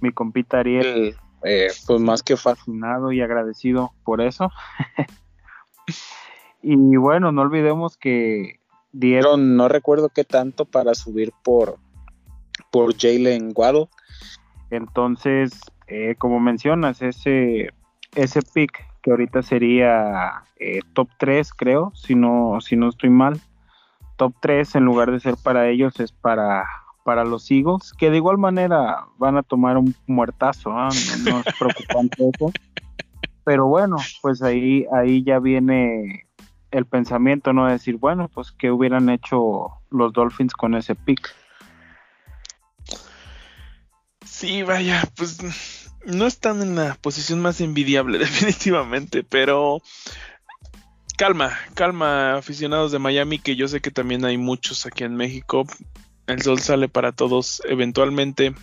mi compita Ariel, eh, pues más que fascinado y agradecido por eso. y bueno, no olvidemos que dieron, no recuerdo qué tanto para subir por, por Jalen Waddle. Entonces, eh, como mencionas, ese, ese pick que ahorita sería eh, top 3, creo, si no, si no estoy mal. Top 3 en lugar de ser para ellos es para, para los Eagles, que de igual manera van a tomar un muertazo, ¿ah? no, es preocupante eso. Pero bueno, pues ahí, ahí ya viene el pensamiento, ¿no? De decir, bueno, pues qué hubieran hecho los Dolphins con ese pick. Sí, vaya, pues no están en la posición más envidiable, definitivamente, pero calma, calma, aficionados de Miami, que yo sé que también hay muchos aquí en México. El sol sale para todos, eventualmente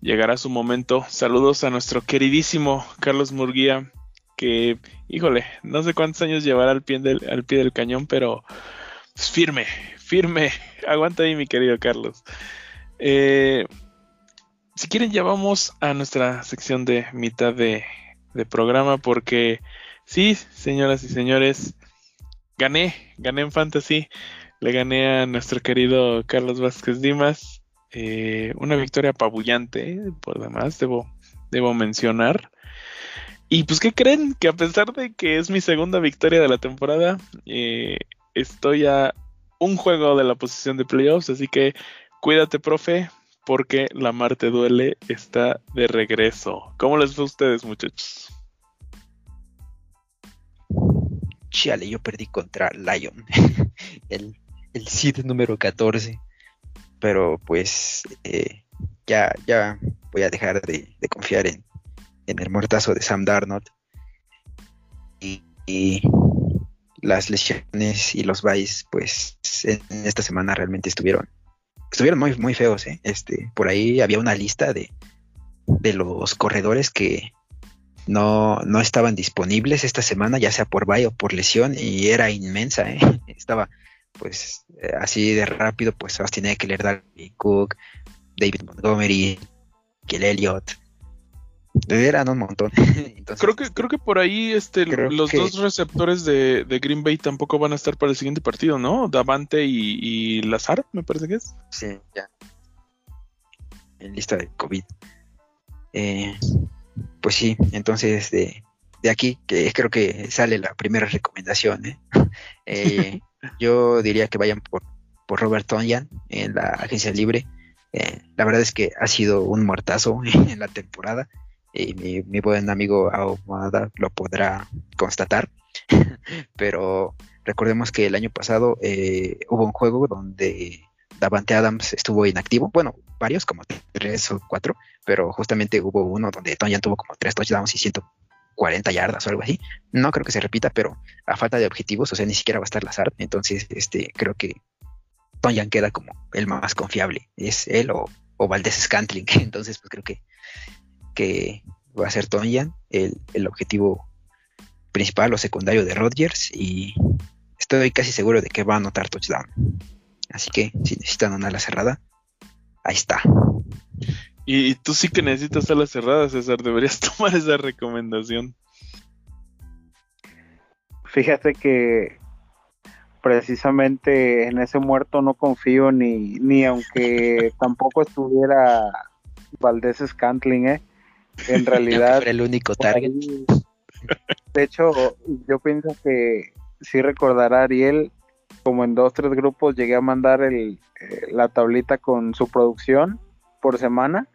llegará su momento. Saludos a nuestro queridísimo Carlos Murguía, que, híjole, no sé cuántos años llevará al pie del, al pie del cañón, pero firme, firme. Aguanta ahí, mi querido Carlos. Eh, si quieren ya vamos a nuestra sección de mitad de, programa porque sí, señoras y señores, gané, gané en Fantasy, le gané a nuestro querido Carlos Vázquez Dimas, eh, una victoria apabullante, por demás, debo, debo mencionar. Y pues, ¿qué creen? Que a pesar de que es mi segunda victoria de la temporada, eh, estoy a un juego de la posición de playoffs, así que cuídate, profe, porque La Marte Duele está de regreso. ¿Cómo les fue a ustedes, muchachos? Chale, yo perdí contra Lion, el, el Cid número 14. Pero pues eh, ya, ya voy a dejar de, confiar en, el muertazo de Sam Darnold. Y, las lesiones y los byes, pues en esta semana realmente estuvieron estuvieron muy, muy feos, ¿eh? Este, por ahí había una lista de, de los corredores que no, no estaban disponibles esta semana, ya sea por bye o por lesión, y era inmensa, ¿eh? Estaba, pues, eh, así de rápido, pues Austin Eckler, Dalvin Cook, David Montgomery, Kiel Elliott, eran un montón. creo que creo que por ahí este los dos receptores de, Green Bay tampoco van a estar para el siguiente partido, ¿no? Davante y, y Lazar, me parece que es. Sí, ya. En lista de COVID. Eh, pues sí, entonces de, de, aquí que creo que sale la primera recomendación. ¿eh? Eh, yo diría que vayan por, por Robert Tonyan en la agencia libre. la verdad es que ha sido un muertazo en la temporada y mi, buen amigo Ahumada lo podrá constatar. Pero recordemos que el año pasado eh, hubo un juego donde Davante Adams estuvo inactivo. Bueno, varios, como tres o cuatro, pero justamente hubo uno donde Tony tuvo como tres touchdowns y 140 yardas o algo así. No creo que se repita, pero a falta de objetivos, o sea, ni siquiera va a estar Lazard. Entonces, este, creo que Tonyan queda como el más confiable. Es él o, o Valdés Scantling. Entonces, pues creo que que va a ser Tonyan el, el objetivo principal o secundario de Rodgers y estoy casi seguro de que va a anotar touchdown. Así que si necesitan una ala cerrada, ahí está. Y, tú sí que necesitas ala cerrada, César, deberías tomar esa recomendación. Fíjate que precisamente en ese muerto no confío ni, ni aunque tampoco estuviera Valdés Scantling, ¿eh? En realidad... el único target. de hecho, yo pienso que si recordará Ariel, como en dos, tres grupos llegué a mandar el, eh, la tablita con su producción por semana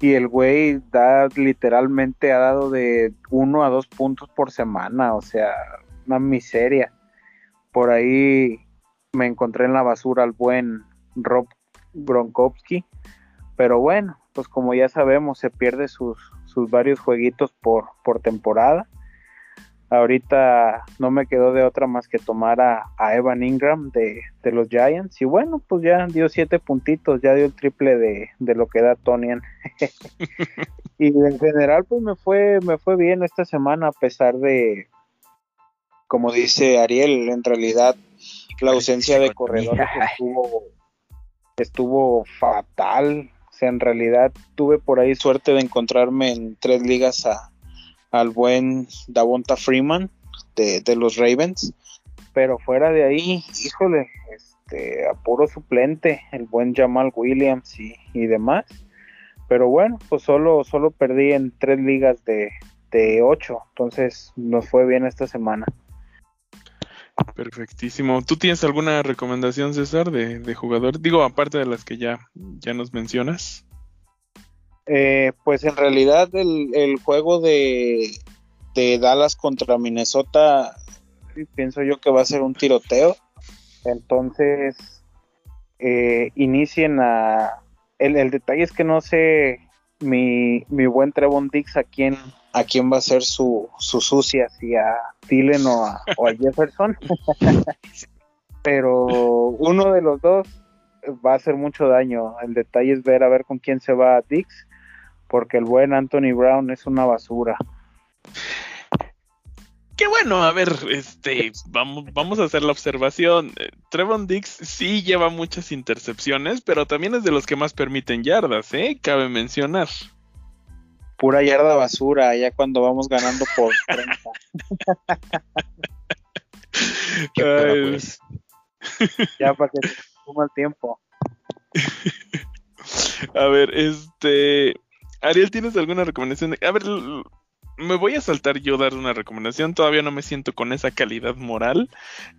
y el güey da literalmente ha dado de uno a dos puntos por semana, o sea, una miseria. Por ahí me encontré en la basura al buen Rob Gronkowski, pero bueno, pues como ya sabemos, se pierde sus, sus varios jueguitos por, por temporada. Ahorita no me quedó de otra más que tomar a, Evan Ingram de, los Giants. Y bueno, pues ya dio siete puntitos, ya dio el triple de, lo que da Tonian. y en general, pues me fue, me fue bien esta semana, a pesar de, como dice Ariel, en realidad la ausencia de corredores estuvo, estuvo fatal en realidad tuve por ahí suerte de encontrarme en tres ligas a, al buen Davonta Freeman de, los Ravens, pero fuera de ahí, híjole, este, a puro suplente, el buen Jamal Williams y, demás. Pero bueno, pues solo, solo perdí en tres ligas de, de ocho, entonces nos fue bien esta semana. Perfectísimo. ¿Tú tienes alguna recomendación, César, de, jugador? Digo, aparte de las que ya, ya nos mencionas. Eh, pues en realidad el, juego de, Dallas contra Minnesota, pienso yo que va a ser un tiroteo. Entonces, eh, inicien a... El, el, detalle es que no sé mi, mi buen Trevon Dix a quién a quién va a ser su, su sucia, si a Dylan o a, Jefferson. Pero uno de los dos va a hacer mucho daño. El detalle es ver a ver con quién se va a Dix, porque el buen Anthony Brown es una basura. Qué bueno, a ver, este, vamos, vamos a hacer la observación. Eh, Trevon Dix sí lleva muchas intercepciones, pero también es de los que más permiten yardas, ¿eh? Cabe mencionar pura yarda basura, ya cuando vamos ganando por 30. pues. ya para que se suma el tiempo. A ver, este. Ariel, ¿tienes alguna recomendación? A ver, me voy a saltar yo dar una recomendación. Todavía no me siento con esa calidad moral.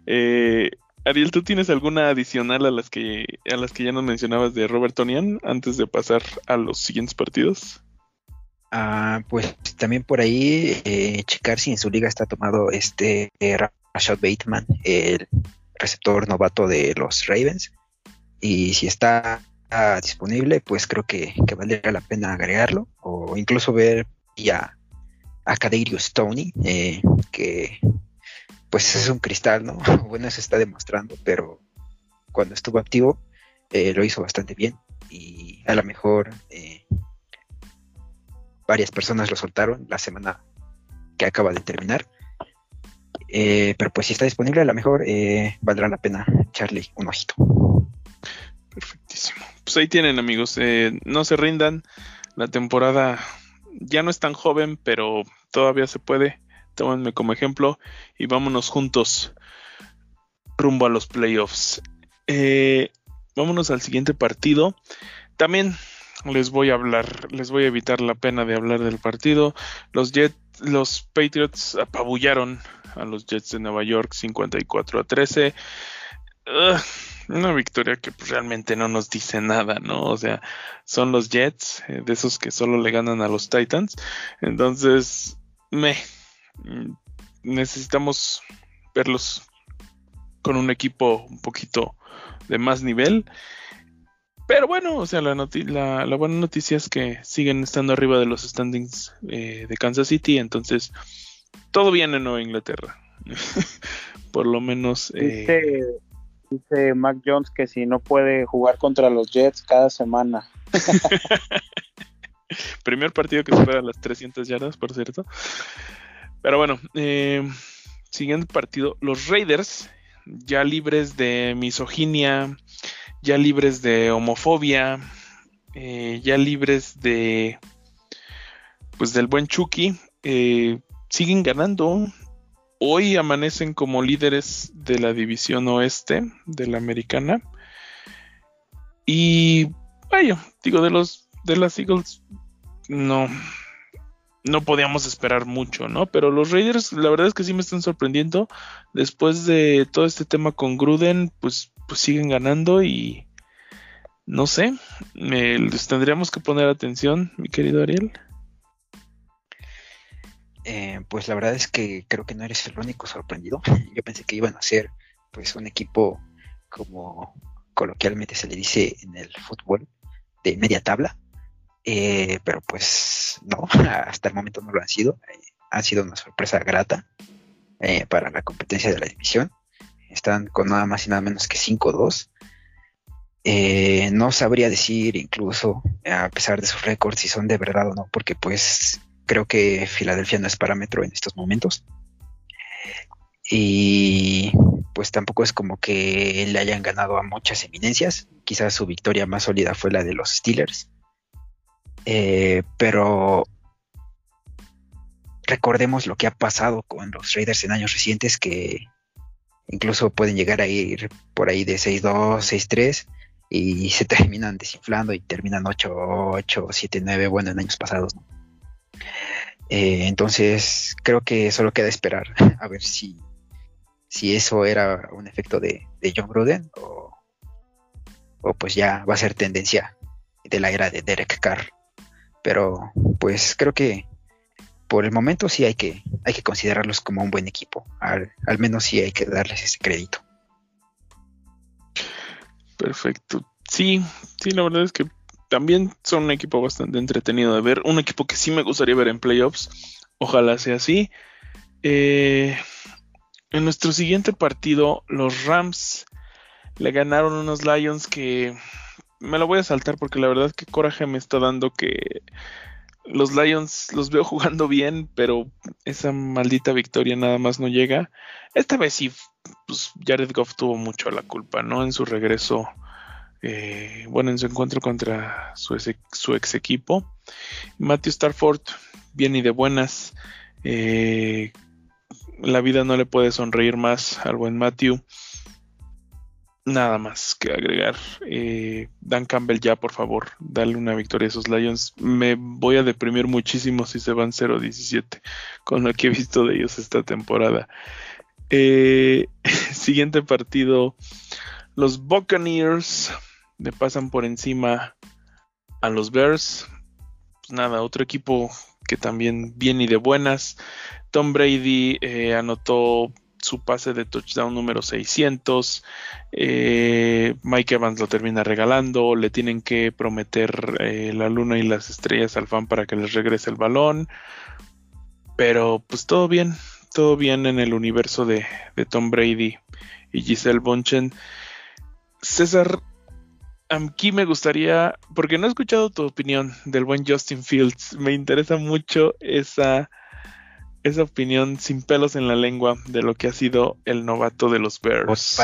Eh, Ariel, ¿tú tienes alguna adicional a las que a las que ya nos mencionabas de Robert Tonian antes de pasar a los siguientes partidos? Ah, pues también por ahí eh, checar si en su liga está tomado este eh, Rashad Bateman, el receptor novato de los Ravens. Y si está disponible, pues creo que, que valdría la pena agregarlo. O incluso ver ya a Kadarius Stoney, eh, que pues es un cristal, ¿no? Bueno, se está demostrando, pero cuando estuvo activo eh, lo hizo bastante bien y a lo mejor eh, varias personas lo soltaron la semana que acaba de terminar. Eh, pero pues si está disponible, a lo mejor valdrá la pena echarle un ojito. Perfectísimo. Pues ahí tienen amigos, no se rindan, la temporada ya no es tan joven, pero todavía se puede. Tómenme como ejemplo y vámonos juntos rumbo a los playoffs. Eh, vámonos al siguiente partido. También les voy a hablar, les voy a evitar la pena de hablar del partido. Los Jets, los Patriots apabullaron a los Jets de Nueva York 54 a 13. una victoria que pues, realmente no nos dice nada, ¿no? O sea, son los Jets, eh, de esos que solo le ganan a los Titans. Entonces, me mm, necesitamos verlos con un equipo un poquito de más nivel. Pero bueno, o sea, la, la, buena noticia es que siguen estando arriba de los standings eh, de Kansas City, entonces todo viene en Nueva Inglaterra. Por lo menos... Eh, dice, Mac Jones que si no puede jugar contra los Jets cada semana. Primer partido que supera las 300 yardas, por cierto. Pero bueno, eh, siguiente partido, los Raiders ya libres de misoginia, ya libres de homofobia, eh, ya libres de pues del buen Chucky, eh, siguen ganando. Hoy amanecen como líderes de la división oeste de la americana. Y vaya, digo, de los de las Eagles, no, no podíamos esperar mucho, ¿no? Pero los Raiders, la verdad es que sí me están sorprendiendo. Después de todo este tema con Gruden, pues, pues siguen ganando y no sé, les tendríamos que poner atención, mi querido Ariel. Eh, pues la verdad es que creo que no eres el único sorprendido. Yo pensé que iban a ser pues un equipo como coloquialmente se le dice en el fútbol de media tabla eh, pero pues no, hasta el momento no lo han sido. Eh, ha sido una sorpresa grata eh, para la competencia de la división. Están con nada más y nada menos que 5-2. no sabría decir incluso, a pesar de sus récords, si son de verdad o no, porque pues creo que Filadelfia no es parámetro en estos momentos. Y pues tampoco es como que le hayan ganado a muchas eminencias. Quizás su victoria más sólida fue la de los Steelers eh, pero recordemos lo que ha pasado con los Raiders en años recientes, que incluso pueden llegar a ir por ahí de 6-2, 6-3 y se terminan desinflando y terminan 8-8, 7-9, bueno, en años pasados. Eh, entonces, creo que solo queda esperar a ver si, si eso era un efecto de, John Gruden o, o pues ya va a ser tendencia de la era de Derek Carr. Pero pues creo que por el momento sí hay que, hay que considerarlos como un buen equipo. Al, menos sí hay que darles ese crédito. Perfecto. Sí, sí, la verdad es que también son un equipo bastante entretenido de ver. Un equipo que sí me gustaría ver en playoffs. Ojalá sea así. Eh, en nuestro siguiente partido, los Rams le ganaron unos Lions que me lo voy a saltar porque la verdad que coraje me está dando que los Lions los veo jugando bien, pero esa maldita victoria nada más no llega. Esta vez sí, pues Jared Goff tuvo mucho la culpa, ¿no? En su regreso, eh, bueno, en su encuentro contra su, ex, equipo. Matthew Starford, bien y de buenas. Eh, la vida no le puede sonreír más al buen Matthew. Nada más que agregar. Eh, Dan Campbell ya, por favor, dale una victoria a esos Lions. Me voy a deprimir muchísimo si se van 0-17 con lo que he visto de ellos esta temporada. Eh, siguiente partido. Los Buccaneers le pasan por encima a los Bears. Pues nada, otro equipo que también viene de buenas. Tom Brady eh, anotó su pase de touchdown número 600. Eh, Mike Evans lo termina regalando. Le tienen que prometer eh, la luna y las estrellas al fan para que les regrese el balón. Pero pues todo bien, todo bien en el universo de, de Tom Brady y Giselle Bonchen. César, aquí me gustaría, porque no he escuchado tu opinión del buen Justin Fields, me interesa mucho esa, esa opinión sin pelos en la lengua de lo que ha sido el novato de los Bears.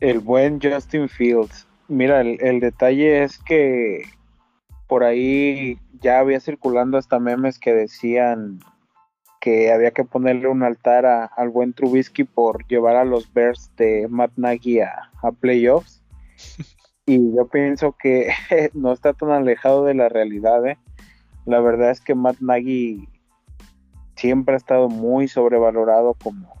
el buen Justin Fields. Mira, el, detalle es que por ahí ya había circulando hasta memes que decían que había que ponerle un altar al buen Trubisky por llevar a los Bears de Matt Nagy a, playoffs. Y yo pienso que no está tan alejado de la realidad. ¿eh? La verdad es que Matt Nagy siempre ha estado muy sobrevalorado como,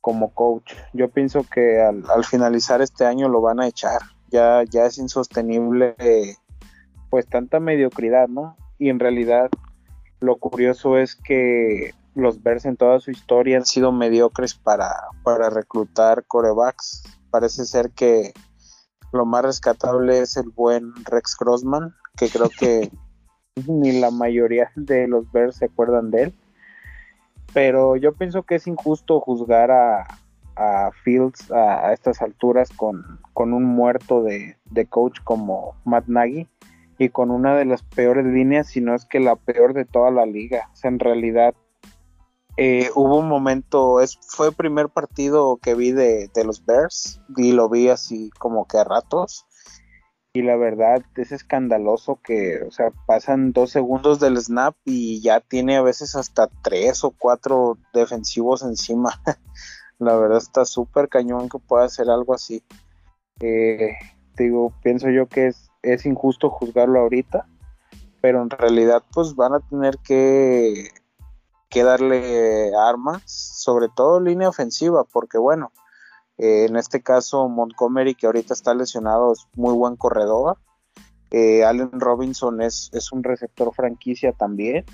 como coach. Yo pienso que al, finalizar este año lo van a echar. Ya, ya es insostenible pues tanta mediocridad, ¿no? Y en realidad lo curioso es que los Bears en toda su historia han sido mediocres para, para reclutar corebacks. Parece ser que lo más rescatable es el buen Rex Grossman, que creo que ni la mayoría de los Bears se acuerdan de él pero yo pienso que es injusto juzgar a, Fields a, estas alturas con, un muerto de, coach como Matt Nagy y con una de las peores líneas, si no es que la peor de toda la liga. O sea, en realidad eh, hubo un momento, fue el primer partido que vi de, los Bears y lo vi así como que a ratos y la verdad es escandaloso que, o sea, pasan dos segundos del snap y ya tiene a veces hasta tres o cuatro defensivos encima. la verdad está súper cañón que pueda hacer algo así. Eh, digo, pienso yo que es injusto juzgarlo ahorita, pero en realidad pues van a tener que, que darle armas, sobre todo línea ofensiva, porque bueno, eh, en este caso, Montgomery, que ahorita está lesionado, es muy buen corredor. Eh, Allen Robinson es, es, un receptor franquicia también.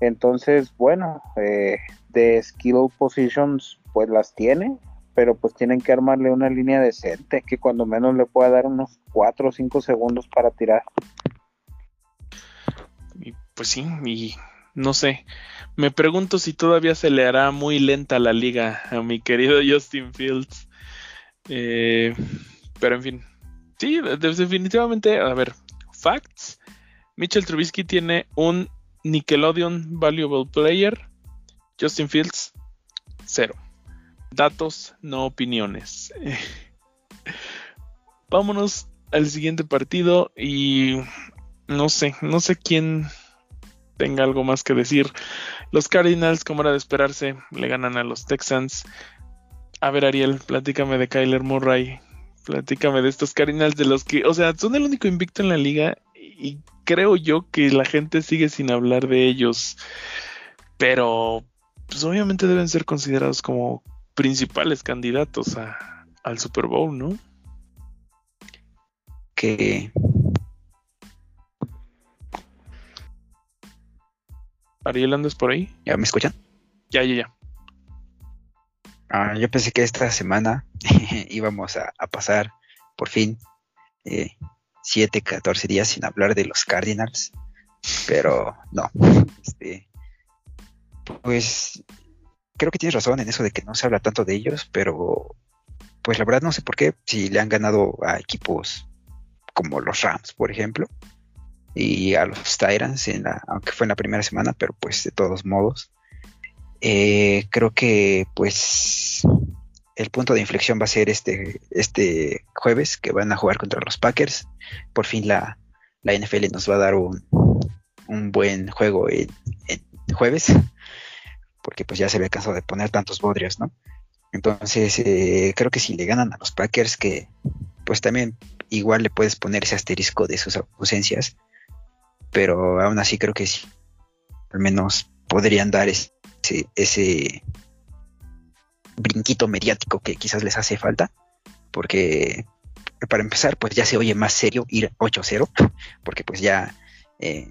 Entonces, bueno, eh, de skill positions, pues las tiene, pero pues tienen que armarle una línea decente que cuando menos le pueda dar unos 4 o 5 segundos para tirar. pues sí, y no sé, me pregunto si todavía se le hará muy lenta la liga a mi querido Justin Fields. Eh, pero en fin, sí, definitivamente, a ver, facts. Mitchell Trubisky tiene un Nickelodeon Valuable Player. Justin Fields, cero. Datos, no opiniones. Vámonos al siguiente partido y no sé, no sé quién tenga algo más que decir. Los Cardinals, como era de esperarse, le ganan a los Texans. A ver, Ariel, platícame de Kyler Murray. Platícame de estos Cardinals de los que, o sea, son el único invicto en la liga y creo yo que la gente sigue sin hablar de ellos. Pero, pues obviamente deben ser considerados como principales candidatos al Super Bowl, ¿no? Que Ariel, ¿andas por ahí? ¿Ya me escuchan? Ya, ya, ya. Ah, yo pensé que esta semana íbamos a, pasar por fin 7, eh, 14 días sin hablar de los Cardinals, pero no. Este, pues creo que tienes razón en eso de que no se habla tanto de ellos, pero pues la verdad no sé por qué, si le han ganado a equipos como los Rams, por ejemplo, y a los Tyrants, en la, aunque fue en la primera semana, pero pues de todos modos. Eh, creo que pues el punto de inflexión va a ser este, este jueves que van a jugar contra los Packers. Por fin la, la NFL nos va a dar un, un buen juego en, jueves, porque pues ya se había cansado de poner tantos bodrios, ¿no? Entonces eh, creo que si le ganan a los Packers, que pues también igual le puedes poner ese asterisco de sus ausencias, pero aún así creo que sí, al menos podrían dar ese, ese brinquito mediático que quizás les hace falta, porque para empezar, pues ya se oye más serio ir 8-0, porque pues ya, eh,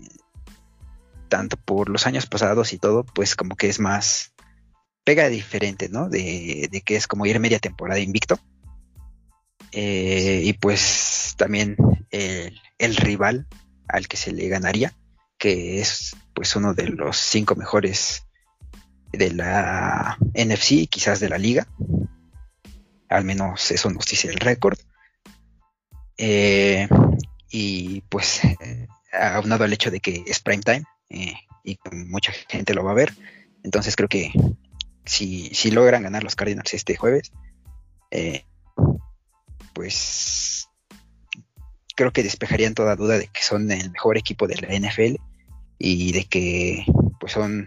tanto por los años pasados y todo, pues como que es más, pega diferente, ¿no? De, que es como ir media temporada invicto. Eh, y pues también el, el rival al que se le ganaría, que es pues uno de los cinco mejores de la NFC, quizás de la liga. Al menos eso nos dice el récord. Eh, y pues eh, aunado al hecho de que es prime time eh, y mucha gente lo va a ver, entonces creo que si, si logran ganar los Cardinals este jueves, eh, pues creo que despejarían toda duda de que son el mejor equipo de la NFL y de que pues son,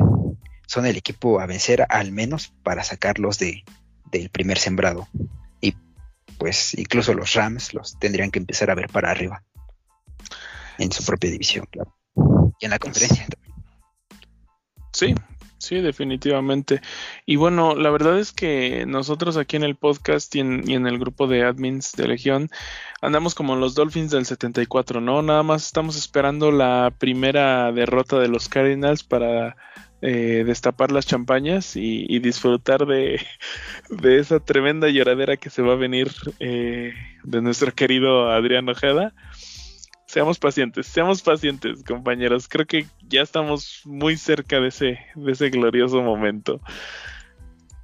son el equipo a vencer al menos para sacarlos de, del primer sembrado. Y pues incluso los Rams los tendrían que empezar a ver para arriba en su propia división, claro. Y en la conferencia también. Sí, Sí, definitivamente. Y bueno, la verdad es que nosotros aquí en el podcast y en, el grupo de admins de Legión andamos como los Dolphins del 74, ¿no? Nada más estamos esperando la primera derrota de los Cardinals para eh, destapar las champañas y, disfrutar de, esa tremenda lloradera que se va a venir eh, de nuestro querido Adrián Ojeda seamos pacientes, seamos pacientes, compañeros. Creo que ya estamos muy cerca de ese, de ese glorioso momento.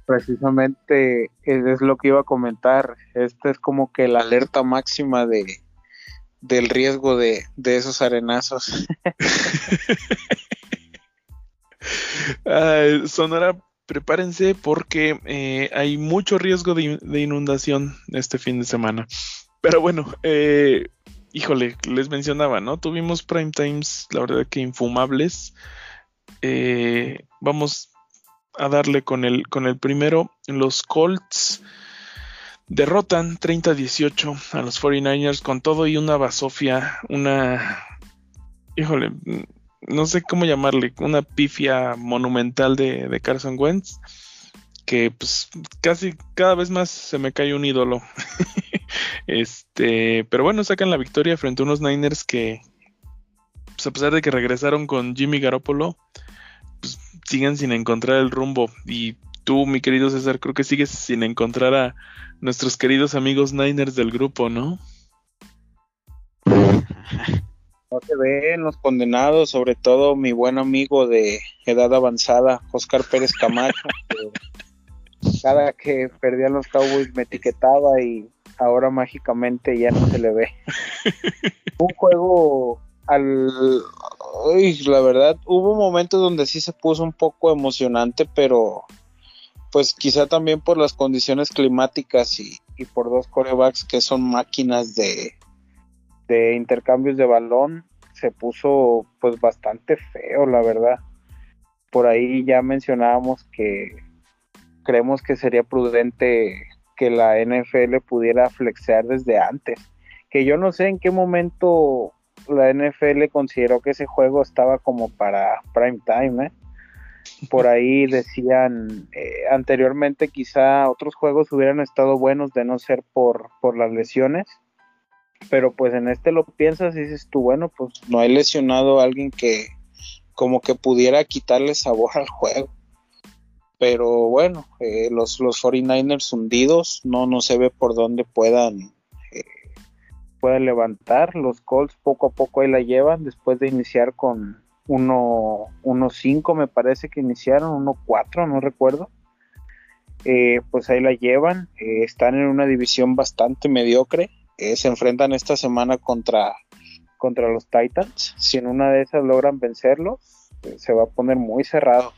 Precisamente es lo que iba a comentar. Esta es como que la alerta máxima de del riesgo de, esos arenazos. Sonora, prepárense porque eh, hay mucho riesgo de, de, inundación este fin de semana. Pero bueno, eh, híjole, les mencionaba, ¿no? Tuvimos prime times, la verdad que infumables. Eh, vamos a darle con el, con el primero. Los Colts derrotan 30-18 a los 49ers con todo y una basofia, una... Híjole, no sé cómo llamarle, una pifia monumental de, de Carson Wentz que pues casi cada vez más se me cae un ídolo. este, pero bueno, sacan la victoria frente a unos Niners que, pues a pesar de que regresaron con Jimmy Garoppolo, pues siguen sin encontrar el rumbo. Y tú, mi querido César, creo que sigues sin encontrar a nuestros queridos amigos Niners del grupo, ¿no? No se ven los condenados, sobre todo mi buen amigo de edad avanzada, Oscar Pérez Camacho. cada que perdían los Cowboys me etiquetaba y ahora mágicamente ya no se le ve. Un juego al la verdad hubo momentos donde sí se puso un poco emocionante, pero pues quizá también por las condiciones climáticas y, y por dos corebacks que son máquinas de, de intercambios de balón, se puso pues bastante feo, la verdad. Por ahí ya mencionábamos que creemos que sería prudente que la NFL pudiera flexear desde antes. Que yo no sé en qué momento la NFL consideró que ese juego estaba como para prime time. ¿eh? Por ahí decían eh, anteriormente quizá otros juegos hubieran estado buenos de no ser por, por las lesiones. Pero pues en este lo piensas y dices tú, bueno, pues no hay lesionado a alguien que como que pudiera quitarle sabor al juego pero bueno, eh, los, los 49ers hundidos, no, no se ve por dónde puedan, eh, puedan levantar. Los Colts poco a poco ahí la llevan, después de iniciar con 1-5 me parece que iniciaron, 1-4, no recuerdo. Eh, pues ahí la llevan, están en una división bastante mediocre, se enfrentan esta semana contra, contra los Titans, si en una de esas logran vencerlos, se va a poner muy cerrado.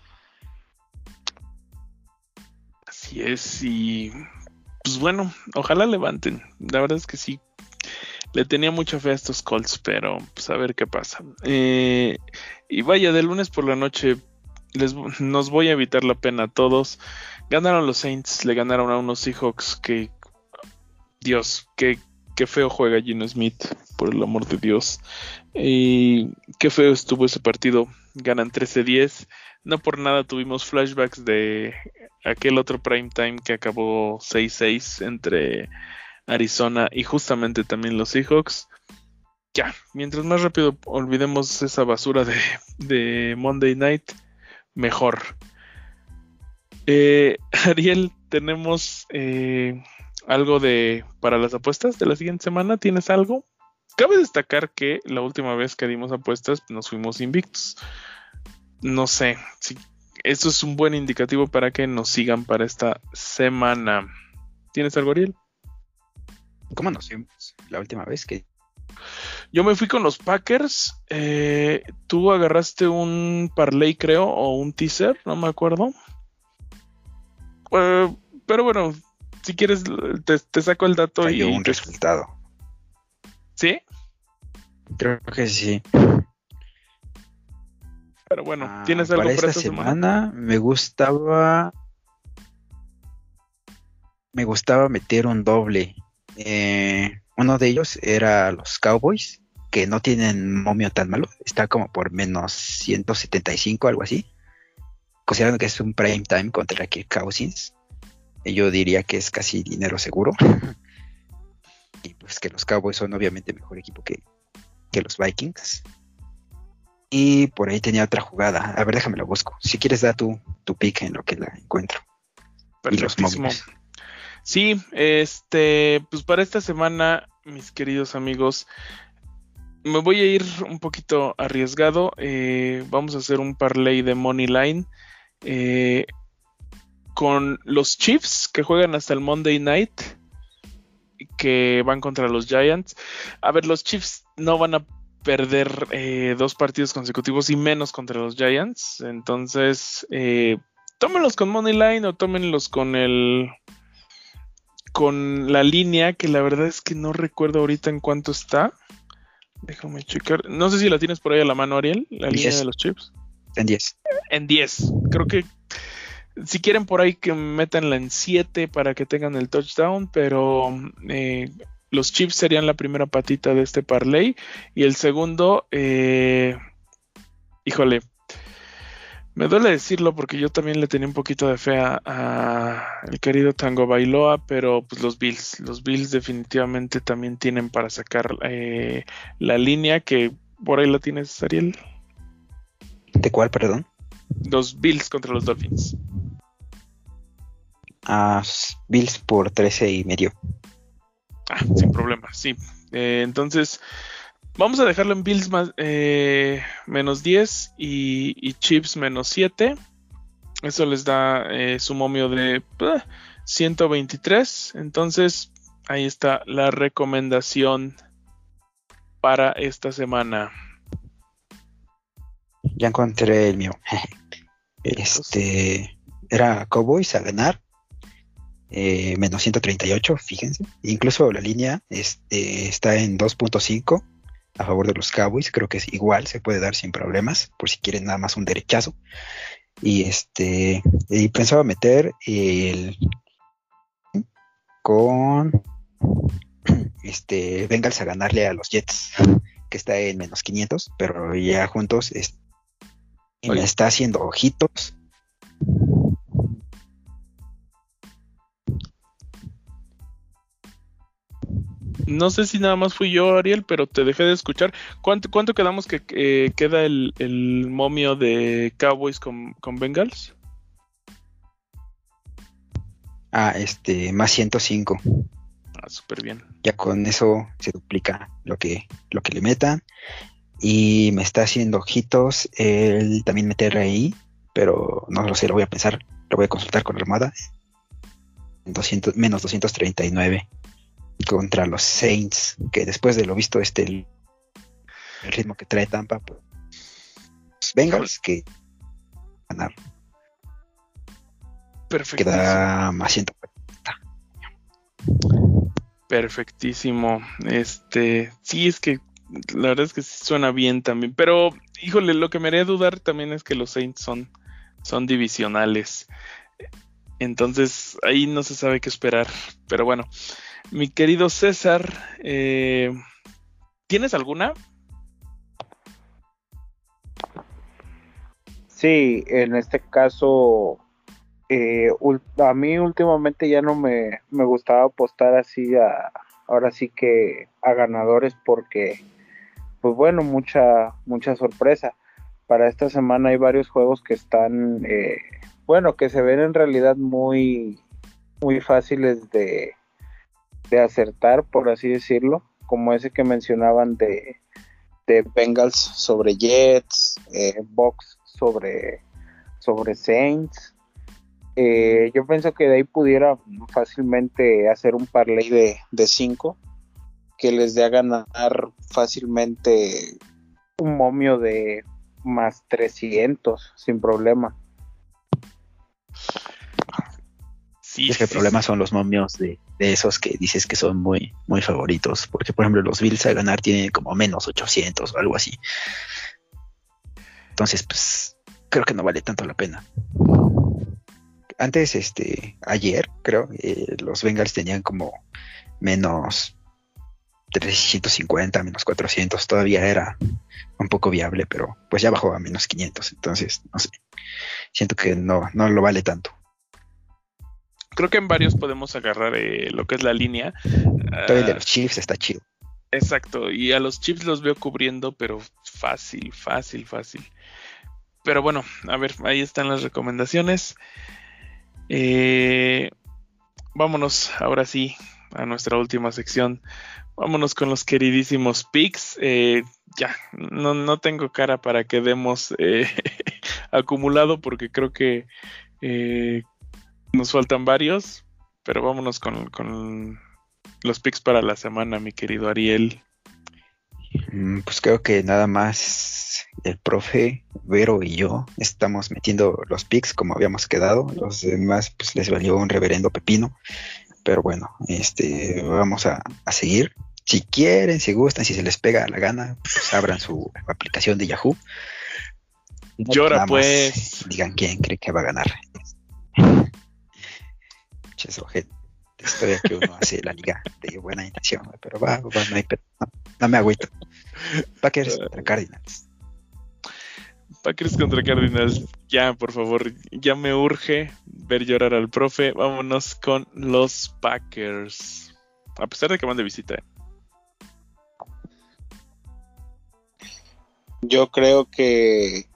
Así es, y pues bueno, ojalá levanten. La verdad es que sí, le tenía mucha fe a estos Colts, pero pues a ver qué pasa. Eh, y vaya, de lunes por la noche les, nos voy a evitar la pena a todos. Ganaron los Saints, le ganaron a unos Seahawks que, Dios, qué, qué feo juega Gino Smith, por el amor de Dios. Y qué feo estuvo ese partido. Ganan 13-10. No por nada tuvimos flashbacks de aquel otro prime time que acabó 6-6 entre Arizona y justamente también los Seahawks. Ya, mientras más rápido olvidemos esa basura de, Monday Night, mejor. Eh, Ariel, tenemos eh, algo de para las apuestas de la siguiente semana. ¿Tienes algo? cabe destacar que la última vez que dimos apuestas nos fuimos invictos. No sé, si esto es un buen indicativo para que nos sigan para esta semana. ¿Tienes algo, Ariel? ¿Cómo nos fuimos la última vez que yo me fui con los Packers. Eh, tú agarraste un parlay, creo, o un teaser, no me acuerdo. Eh, pero bueno, si quieres, te, saco el dato y. un resultado. ¿Sí? Creo que sí. Pero bueno, ah, ¿tienes algo para, esta, semana? Me gustaba. Me gustaba meter un doble. Eh, uno de ellos era los Cowboys, que no tienen momio tan malo. Está como por menos 175, algo así. Considerando que es un prime time contra Kirk Cousins. Yo diría que es casi dinero seguro. y pues que los Cowboys son obviamente mejor equipo que, los Vikings. Y por ahí tenía otra jugada. A ver, déjame la busco. Si quieres, da tu, tu pick en lo que la encuentro. Y los Sí, este, pues para esta semana, mis queridos amigos, me voy a ir un poquito arriesgado. Eh, vamos a hacer un parlay de Money Line eh, con los Chiefs que juegan hasta el Monday Night, que van contra los Giants. A ver, los Chiefs no van a perder eh, dos partidos consecutivos y menos contra los Giants. Entonces, tómenlos con Money Line o tómenlos con el con la línea, que la verdad es que no recuerdo ahorita en cuánto está. Déjame checar. No sé si la tienes por ahí a la mano, Ariel, la línea de los chips. En 10. En 10. Creo que si quieren por ahí que metanla en 7 para que tengan el touchdown, pero eh, los chips serían la primera patita de este parlay. Y el segundo, eh, híjole, me duele decirlo porque yo también le tenía un poquito de fe a, el querido Tango Bailoa, pero pues los Bills, los Bills definitivamente también tienen para sacar eh, la línea que por ahí la tienes, Ariel. ¿De cuál, perdón? Los Bills contra los Dolphins. Ah, Bills por 13 y medio. Ah, sin problema, sí. Eh, entonces, Vamos a dejarlo en Bills más, eh, menos 10 y, Chips menos 7. Eso les da eh, su momio de 123. Entonces, ahí está la recomendación para esta semana. Ya encontré el mío. Este era Cowboys a ganar. Eh, menos 138, fíjense. Incluso la línea este, está en 2.5 a favor de los Cowboys. Creo que es igual, se puede dar sin problemas, por si quieren nada más un derechazo. Y este, y pensaba meter el con este Bengals a ganarle a los Jets, que está en menos 500, pero ya juntos me está haciendo ojitos No sé si nada más fui yo, Ariel, pero te dejé de escuchar. ¿Cuánto, cuánto quedamos que queda el, momio de Cowboys con, con Bengals? Ah, este, más 105. Ah, súper bien. Ya con eso se duplica lo que, lo que le metan. Y me está haciendo ojitos el también meter ahí, pero no lo sé, lo voy a pensar, lo voy a consultar con la Armada. 200, menos 239 contra los Saints, que después de lo visto este el, ritmo que trae Tampa, pues Bengals que ganar. Perfectísimo. Queda más ciento. Perfectísimo. Este, sí es que la verdad es que suena bien también, pero híjole, lo que me haría dudar también es que los Saints son son divisionales. Entonces ahí no se sabe qué esperar, pero bueno, mi querido César, eh, ¿tienes alguna? Sí, en este caso, eh, a mí últimamente ya no me, me, gustaba apostar así a, ahora sí que a ganadores porque, pues bueno, mucha, mucha sorpresa. Para esta semana hay varios juegos que están, eh, bueno, que se ven en realidad muy, muy fáciles de, de acertar, por así decirlo, como ese que mencionaban de, de Bengals sobre Jets, eh, Box sobre, sobre Saints. Eh, yo pienso que de ahí pudiera fácilmente hacer un parlay de 5 que les dé a ganar fácilmente un momio de más 300 sin problema. Sí, es que el problema son los momios de, esos que dices que son muy, muy favoritos. Porque, por ejemplo, los Bills a ganar tienen como menos 800 o algo así. Entonces, pues, creo que no vale tanto la pena. Antes, este, ayer, creo, eh, los Bengals tenían como menos 350, menos 400. Todavía era un poco viable, pero pues ya bajó a menos 500. Entonces, no sé. Siento que no, no lo vale tanto creo que en varios podemos agarrar eh, lo que es la línea. Todo el de los Chiefs está chido. Exacto, y a los Chiefs los veo cubriendo, pero fácil, fácil, fácil. Pero bueno, a ver, ahí están las recomendaciones. Eh, vámonos ahora sí a nuestra última sección. Vámonos con los queridísimos picks. Eh, ya, no, no, tengo cara para que demos acumulado porque creo que nos faltan varios, pero vámonos con, los picks para la semana, mi querido Ariel. Mm, pues creo que nada más el profe, Vero y yo estamos metiendo los picks como habíamos quedado. Los demás pues les valió un reverendo pepino. Pero bueno, este vamos a, seguir. Si quieren, si gustan, si se les pega la gana, pues abran su aplicación de Yahoo. Llora pues. Digan quién cree que va a ganar eso, Historia que uno hace la liga de buena intención, pero va, no, no, me agüito. Packers contra Cardinals. Packers contra Cardinals. Ya, por favor, ya me urge ver llorar al profe. Vámonos con los Packers. A pesar de que van de visita. ¿eh? Yo creo que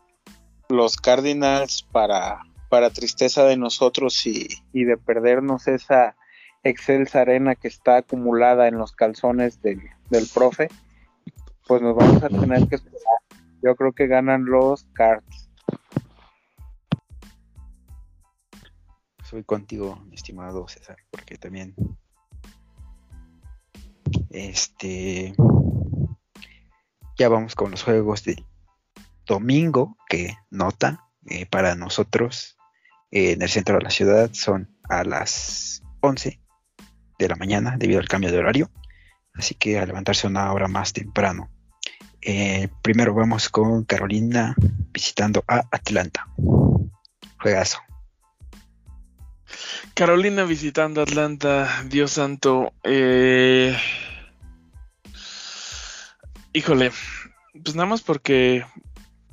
los Cardinals para para tristeza de nosotros y, de perdernos esa excelsa arena que está acumulada en los calzones del, profe, pues nos vamos a tener que esperar. Yo creo que ganan los Cards. Soy contigo, estimado César, porque también este ya vamos con los juegos del domingo que nota eh, para nosotros en el centro de la ciudad son a las 11 de la mañana debido al cambio de horario. Así que a levantarse una hora más temprano. Eh, primero vamos con Carolina visitando a Atlanta. Juegazo. Carolina visitando Atlanta, Dios santo. Eh, híjole, pues nada más porque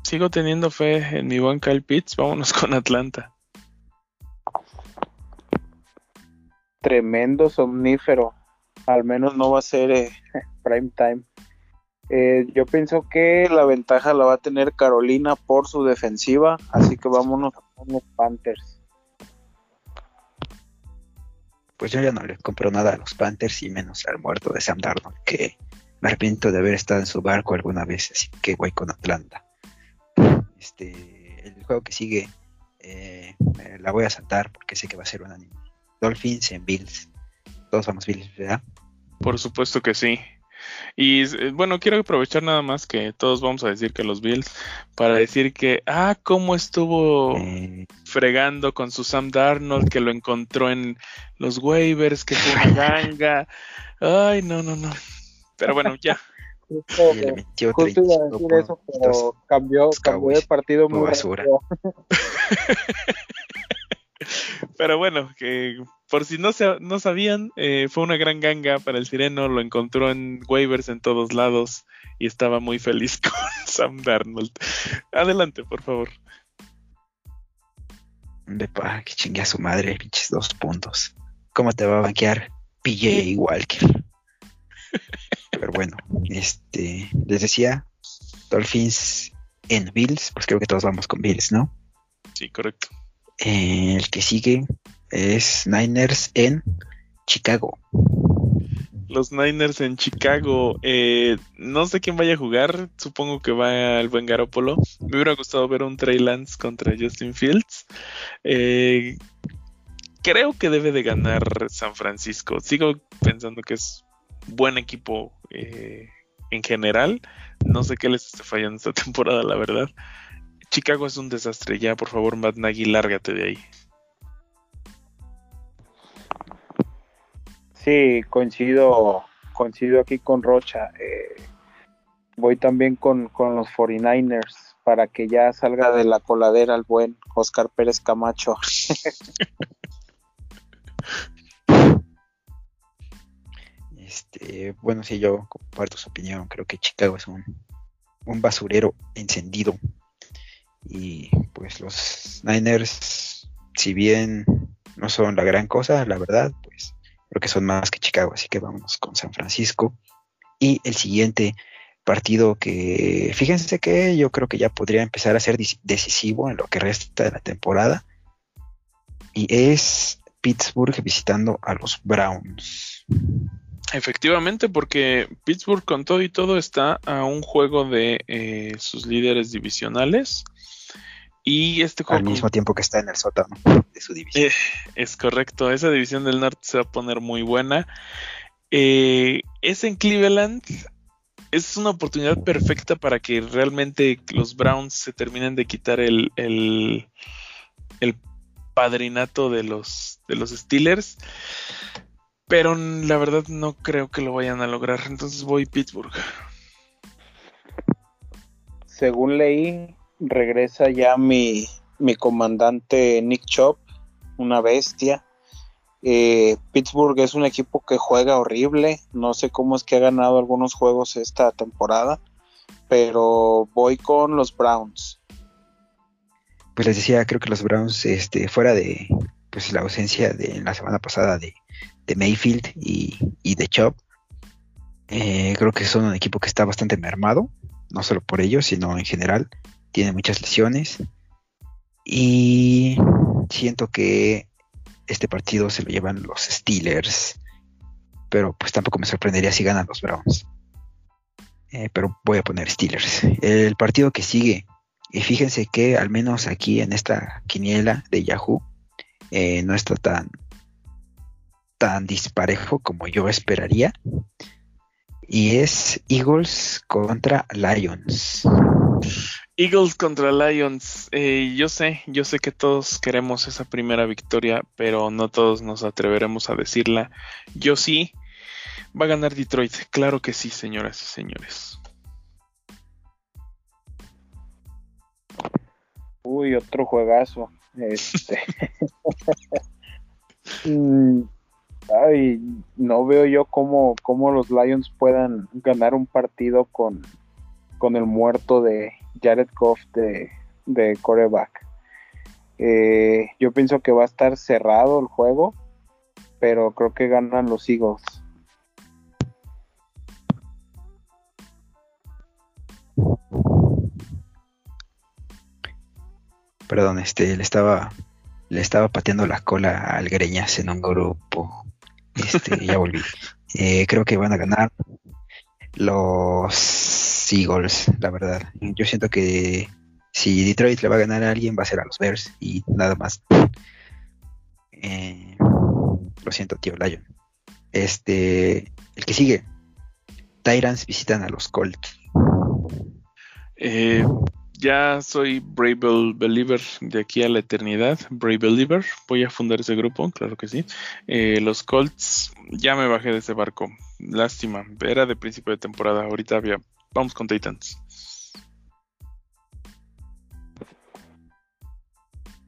sigo teniendo fe en mi buen Kyle Pitts, vámonos con Atlanta. Tremendo somnífero. Al menos no va a ser eh, prime time. Eh, yo pienso que la ventaja la va a tener Carolina por su defensiva, así que vámonos a los Panthers. Pues yo ya no le compro nada a los Panthers y menos al muerto de Sam Darnold, que me arrepiento de haber estado en su barco alguna vez, así que voy con Atlanta. Este, el juego que sigue eh, la voy a saltar porque sé que va a ser un anime Dolphins en Bills. Todos somos Bills, ¿verdad? Por supuesto que sí. Y eh, bueno, quiero aprovechar nada más que todos vamos a decir que los Bills, para decir que, ah, cómo estuvo eh. fregando con su Sam Darnold, que lo encontró en los waivers, que fue una ganga. Ay, no, no, no. Pero bueno, ya. Justo, justo iba a decir eso, pero cambió, cambió de partido muy basura. Pero bueno, que por si no, se, no sabían, eh, fue una gran ganga para el Sireno, lo encontró en waivers en todos lados y estaba muy feliz con Sam Darnold. Adelante, por favor. pa, que chingue a su madre, pinches dos puntos. ¿Cómo te va a banquear PJ Walker? Pero bueno, este, les decía, Dolphins en Bills, pues creo que todos vamos con Bills, ¿no? Sí, correcto. El que sigue es Niners en Chicago. Los Niners en Chicago. Eh, no sé quién vaya a jugar. Supongo que va el buen Garópolo. Me hubiera gustado ver un Trey Lance contra Justin Fields. Eh, creo que debe de ganar San Francisco. Sigo pensando que es buen equipo eh, en general. No sé qué les esté fallando esta temporada, la verdad. Chicago es un desastre. Ya, por favor, Matt Nagy, lárgate de ahí. Sí, coincido, coincido aquí con Rocha. Eh, voy también con, con, los 49ers para que ya salga de la coladera el buen Oscar Pérez Camacho. este, bueno, sí, yo comparto su opinión. Creo que Chicago es un, un basurero encendido. Y pues los Niners, si bien no son la gran cosa, la verdad, pues creo que son más que Chicago, así que vámonos con San Francisco. Y el siguiente partido que, fíjense que yo creo que ya podría empezar a ser decisivo en lo que resta de la temporada. Y es Pittsburgh visitando a los Browns. Efectivamente, porque Pittsburgh con todo y todo está a un juego de eh, sus líderes divisionales. Y este juego. Al mismo tiempo que está en el sótano de su división. Eh, es correcto. Esa división del norte se va a poner muy buena. Eh, es en Cleveland. Es una oportunidad perfecta para que realmente los Browns se terminen de quitar el, el, el padrinato de los, de los Steelers. Pero la verdad no creo que lo vayan a lograr. Entonces voy Pittsburgh. Según leí, regresa ya mi, mi comandante Nick Chop, una bestia. Eh, Pittsburgh es un equipo que juega horrible. No sé cómo es que ha ganado algunos juegos esta temporada, pero voy con los Browns. Pues les decía, creo que los Browns, este, fuera de pues la ausencia de la semana pasada de, Mayfield y, de Chop, eh, creo que son un equipo que está bastante mermado, no solo por ellos, sino en general tiene muchas lesiones. Y siento que este partido se lo llevan los Steelers. Pero pues tampoco me sorprendería si ganan los Browns. Eh, pero voy a poner Steelers. El partido que sigue. Y fíjense que al menos aquí en esta quiniela de Yahoo eh, no está tan, tan disparejo como yo esperaría. Y es Eagles contra Lions. Eagles contra Lions. Eh, yo sé, yo sé que todos queremos esa primera victoria, pero no todos nos atreveremos a decirla. Yo sí. Va a ganar Detroit. Claro que sí, señoras y señores. Uy, otro juegazo. Este. Mm, ay, no veo yo cómo, cómo los Lions puedan ganar un partido con, con el muerto de Jared Goff de, de coreback. Eh, yo pienso que va a estar cerrado el juego, pero creo que ganan los Eagles. Perdón, este, le estaba, le estaba pateando la cola al Greñas en un grupo. Este, ya volví. Eh, creo que van a ganar los Eagles, la verdad. Yo siento que si Detroit le va a ganar a alguien, va a ser a los Bears y nada más. Eh, lo siento, tío Lion. Este, el que sigue. Tyrants visitan a los Colts. Eh, ya soy Brave Believer de aquí a la eternidad. Brave Believer. Voy a fundar ese grupo, claro que sí. Eh, los Colts, ya me bajé de ese barco. Lástima. Era de principio de temporada. Ahorita había. Vamos con Titans.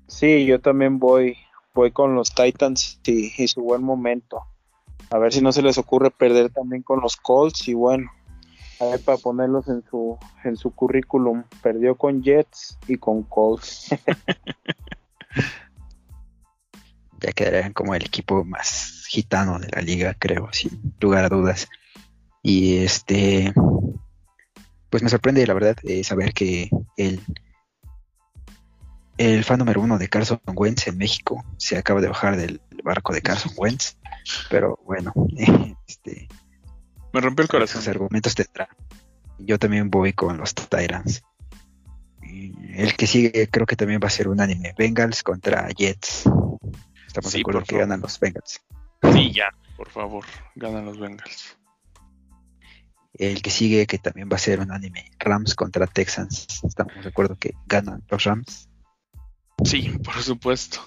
Sí, yo también voy, voy con los Titans y, y su buen momento. A ver si no se les ocurre perder también con los Colts y bueno, a ver, para ponerlos en su, en su currículum. Perdió con Jets y con Colts. ya quedarían como el equipo más gitano de la liga, creo, sin lugar a dudas. Y este, pues me sorprende, la verdad, eh, saber que el, el fan número uno de Carson Wentz en México se acaba de bajar del barco de Carson Wentz. Pero bueno, este, Me rompió el corazón. Sus argumentos tendrá. Yo también voy con los Tyrants. El que sigue creo que también va a ser un anime. Bengals contra Jets. Estamos Sí, de acuerdo que favor. ganan los Bengals. Sí, ya, por favor, ganan los Bengals. El que sigue que también va a ser un anime. Rams contra Texans. Estamos de acuerdo que ganan los Rams. Sí, por supuesto.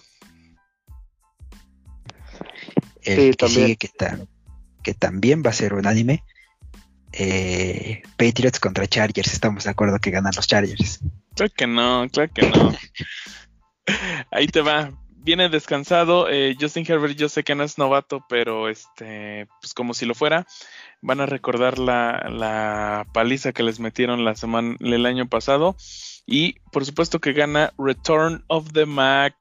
El Sí, que también. sigue que, ta- que también va a ser un anime. eh, Patriots contra Chargers. Estamos de acuerdo que ganan los Chargers. Claro que no, claro que no. Ahí te va. Viene descansado. eh, Justin Herbert, yo sé que no es novato, pero este, pues como si lo fuera. Van a recordar la, la paliza que les metieron la semana, el año pasado. Y por supuesto que gana Return of the Mac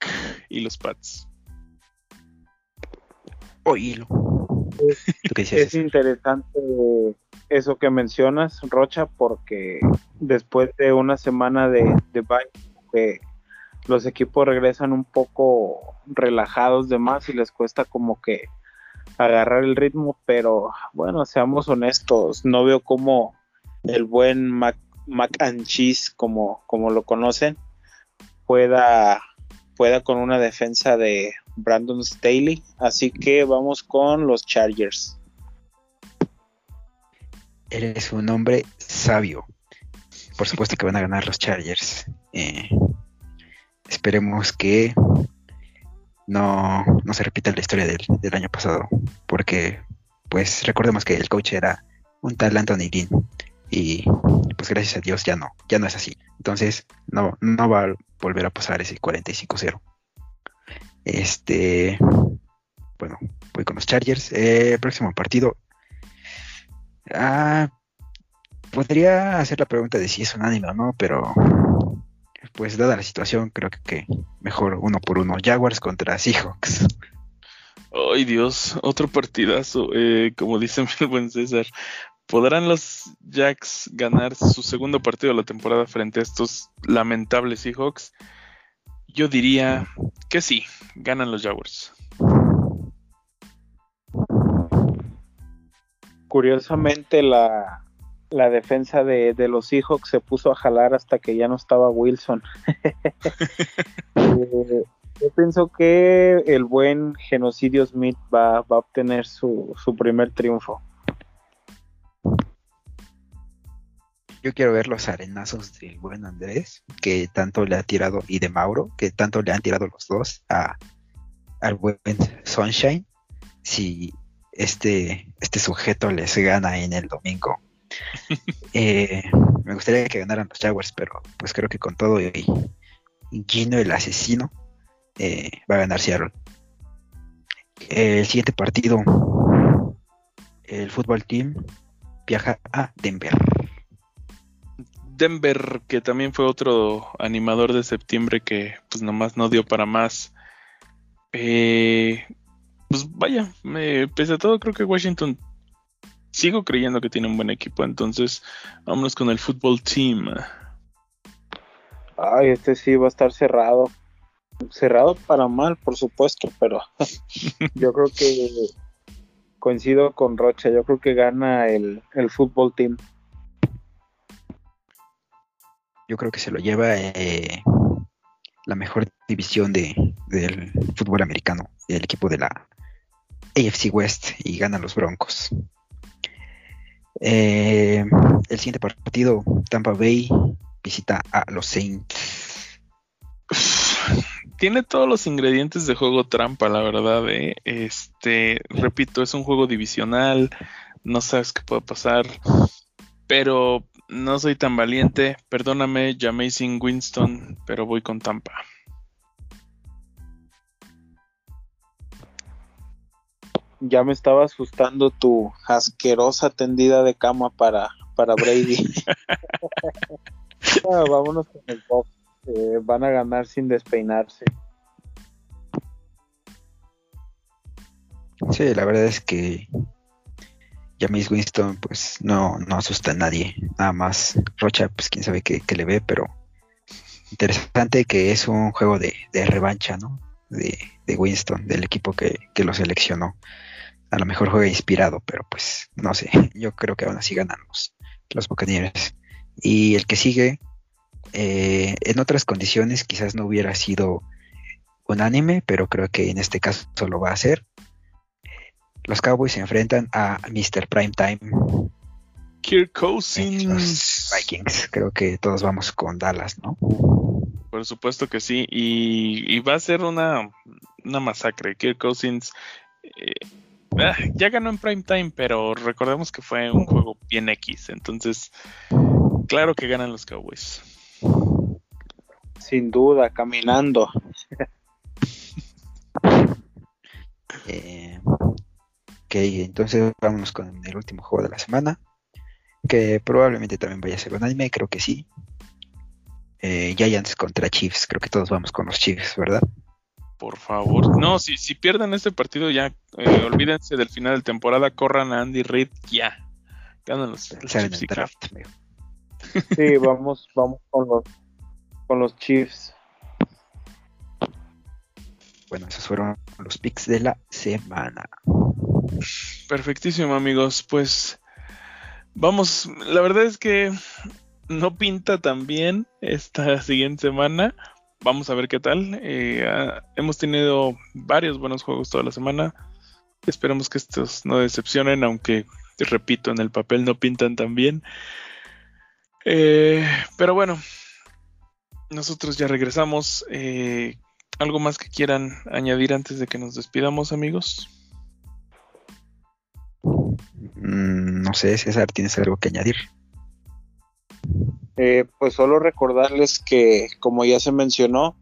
y los Pats. Oílo. Es interesante eso que mencionas, Rocha, porque después de una semana de, de bye, que los equipos regresan un poco relajados de más y les cuesta como que agarrar el ritmo, pero bueno, seamos honestos, no veo cómo el buen Mac, Mac and Cheese, como, como lo conocen, pueda, pueda con una defensa de Brandon Staley, así que vamos con los Chargers. Eres un hombre sabio. Por supuesto que van a ganar los Chargers. Eh, esperemos que no, no se repita la historia del, del año pasado. Porque, pues, recordemos que el coach era un tal Anthony Dean. Y pues gracias a Dios ya no, ya no es así. Entonces, no, no va a volver a pasar ese 45-0. Este, bueno, voy con los Chargers. Eh, próximo partido. Ah, podría hacer la pregunta de si es un anime o no, pero pues dada la situación, creo que, que mejor uno por uno. Jaguars contra Seahawks. Ay Dios, otro partidazo. eh, como dice mi buen César, ¿podrán los Jacks ganar su segundo partido de la temporada frente a estos lamentables Seahawks? Yo diría que sí, ganan los Jaguars. Curiosamente la, la defensa de, de los Seahawks se puso a jalar hasta que ya no estaba Wilson. Eh, yo pienso que el buen Genocidio Smith va, va a obtener su, su primer triunfo. Yo quiero ver los arenazos del buen Andrés, que tanto le ha tirado, y de Mauro, que tanto le han tirado los dos a, al buen Sunshine. Si este, este sujeto les gana en el domingo. Eh, me gustaría que ganaran los Jaguars, pero pues creo que con todo y, Gino el asesino eh, va a ganar Seattle. El siguiente partido, el fútbol team viaja a Denver. Denver, que también fue otro animador de septiembre que pues nomás no dio para más. Eh, pues vaya, me- pese a todo creo que Washington sigo creyendo que tiene un buen equipo, entonces vámonos con el fútbol team. Ay, este sí va a estar cerrado. Cerrado para mal, por supuesto, pero yo creo que coincido con Rocha. Yo creo que gana el, el fútbol team. Yo creo que se lo lleva eh, la mejor división de, del fútbol americano, el equipo de la AFC West y ganan los Broncos. Eh, el siguiente partido, Tampa Bay visita a los Saints. Tiene todos los ingredientes de juego trampa, la verdad. ¿eh? Este, repito, es un juego divisional, no sabes qué puede pasar, pero no soy tan valiente. Perdóname, Jamaisin Winston, pero voy con Tampa. Ya me estaba asustando tu asquerosa tendida de cama para, para Brady. Ah, vámonos con el box. Eh, van a ganar sin despeinarse. Sí, la verdad es que James Winston pues no, no asusta a nadie. Nada más Rocha, pues quién sabe qué, le ve, pero interesante que es un juego de, revancha, ¿no? De, de Winston, del equipo que, que lo seleccionó. a lo mejor juega inspirado, pero pues no sé, yo creo que aún así ganan los, los Buccaneers. Y el que sigue, eh, en otras condiciones quizás no hubiera sido unánime, pero creo que en este caso lo va a hacer. Los Cowboys se enfrentan a Mr. Primetime. Kirk Cousins. Los Vikings. Creo que todos vamos con Dallas, ¿no? Por supuesto que sí. Y, va a ser una, una masacre. Kirk Cousins eh, ah, ya ganó en Primetime, pero recordemos que fue un juego bien X. Entonces, claro que ganan los Cowboys. Sin duda, caminando. eh, Ok, entonces vámonos con el último juego de la semana. Que probablemente también vaya a ser un anime, creo que sí. Eh, Giants contra Chiefs, creo que todos vamos con los Chiefs, ¿verdad? Por favor. No, si, si pierden este partido ya, eh, olvídense del final de temporada, corran a Andy Reid ya. Ganan los, Chiefs. Sí, vamos, vamos con los, con los Chiefs. Bueno, esos fueron los picks de la semana. Perfectísimo, amigos. Pues vamos, la verdad es que no pinta tan bien esta siguiente semana. Vamos a ver qué tal. Eh, ah, hemos tenido varios buenos juegos toda la semana. Esperemos que estos no decepcionen, aunque, repito, en el papel no pintan tan bien. Eh, pero bueno, nosotros ya regresamos. Eh, ¿Algo más que quieran añadir antes de que nos despidamos, amigos? Mm, no sé, César, ¿tienes algo que añadir? Eh, pues solo recordarles que, como ya se mencionó,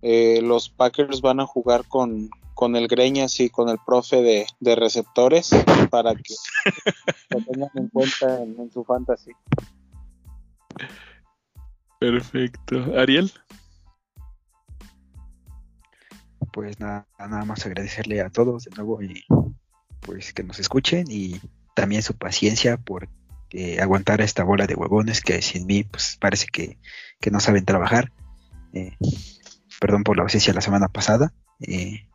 eh, los Packers van a jugar con, con el Greñas y con el profe de, receptores para que lo tengan en cuenta en su fantasy. Perfecto. Ariel pues nada, nada más agradecerle a todos de nuevo y pues que nos escuchen y también su paciencia por eh, aguantar a esta bola de huevones que sin mí pues parece que, no saben trabajar. Eh, perdón por la ausencia la semana pasada. Eh,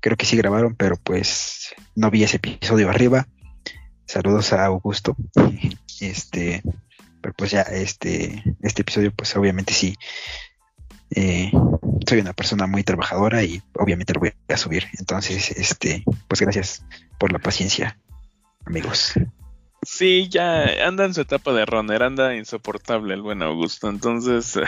creo que sí grabaron, pero pues no vi ese episodio arriba. Saludos a Augusto. Este, pero pues ya este, este episodio pues obviamente sí eh, soy una persona muy trabajadora y obviamente lo voy a subir. Entonces, este, pues gracias por la paciencia, amigos. Sí, ya anda en su etapa de runner, anda insoportable el buen Augusto. Entonces,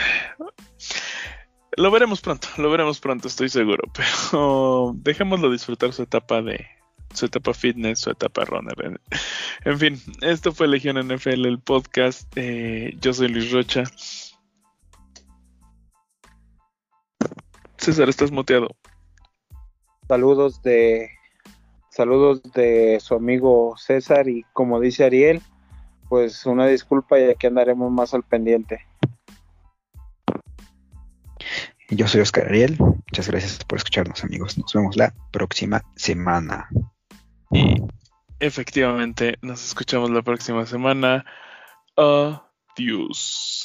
lo veremos pronto, lo veremos pronto, estoy seguro. Pero dejémoslo disfrutar su etapa de su etapa fitness, su etapa runner. En fin, esto fue Legión NFL, el podcast. Eh, yo soy Luis Rocha. César, estás moteado. Saludos de saludos de su amigo César y como dice Ariel, pues una disculpa y aquí andaremos más al pendiente. Yo soy Oscar Ariel, muchas gracias por escucharnos amigos, nos vemos la próxima semana. Y efectivamente, nos escuchamos la próxima semana. Adiós.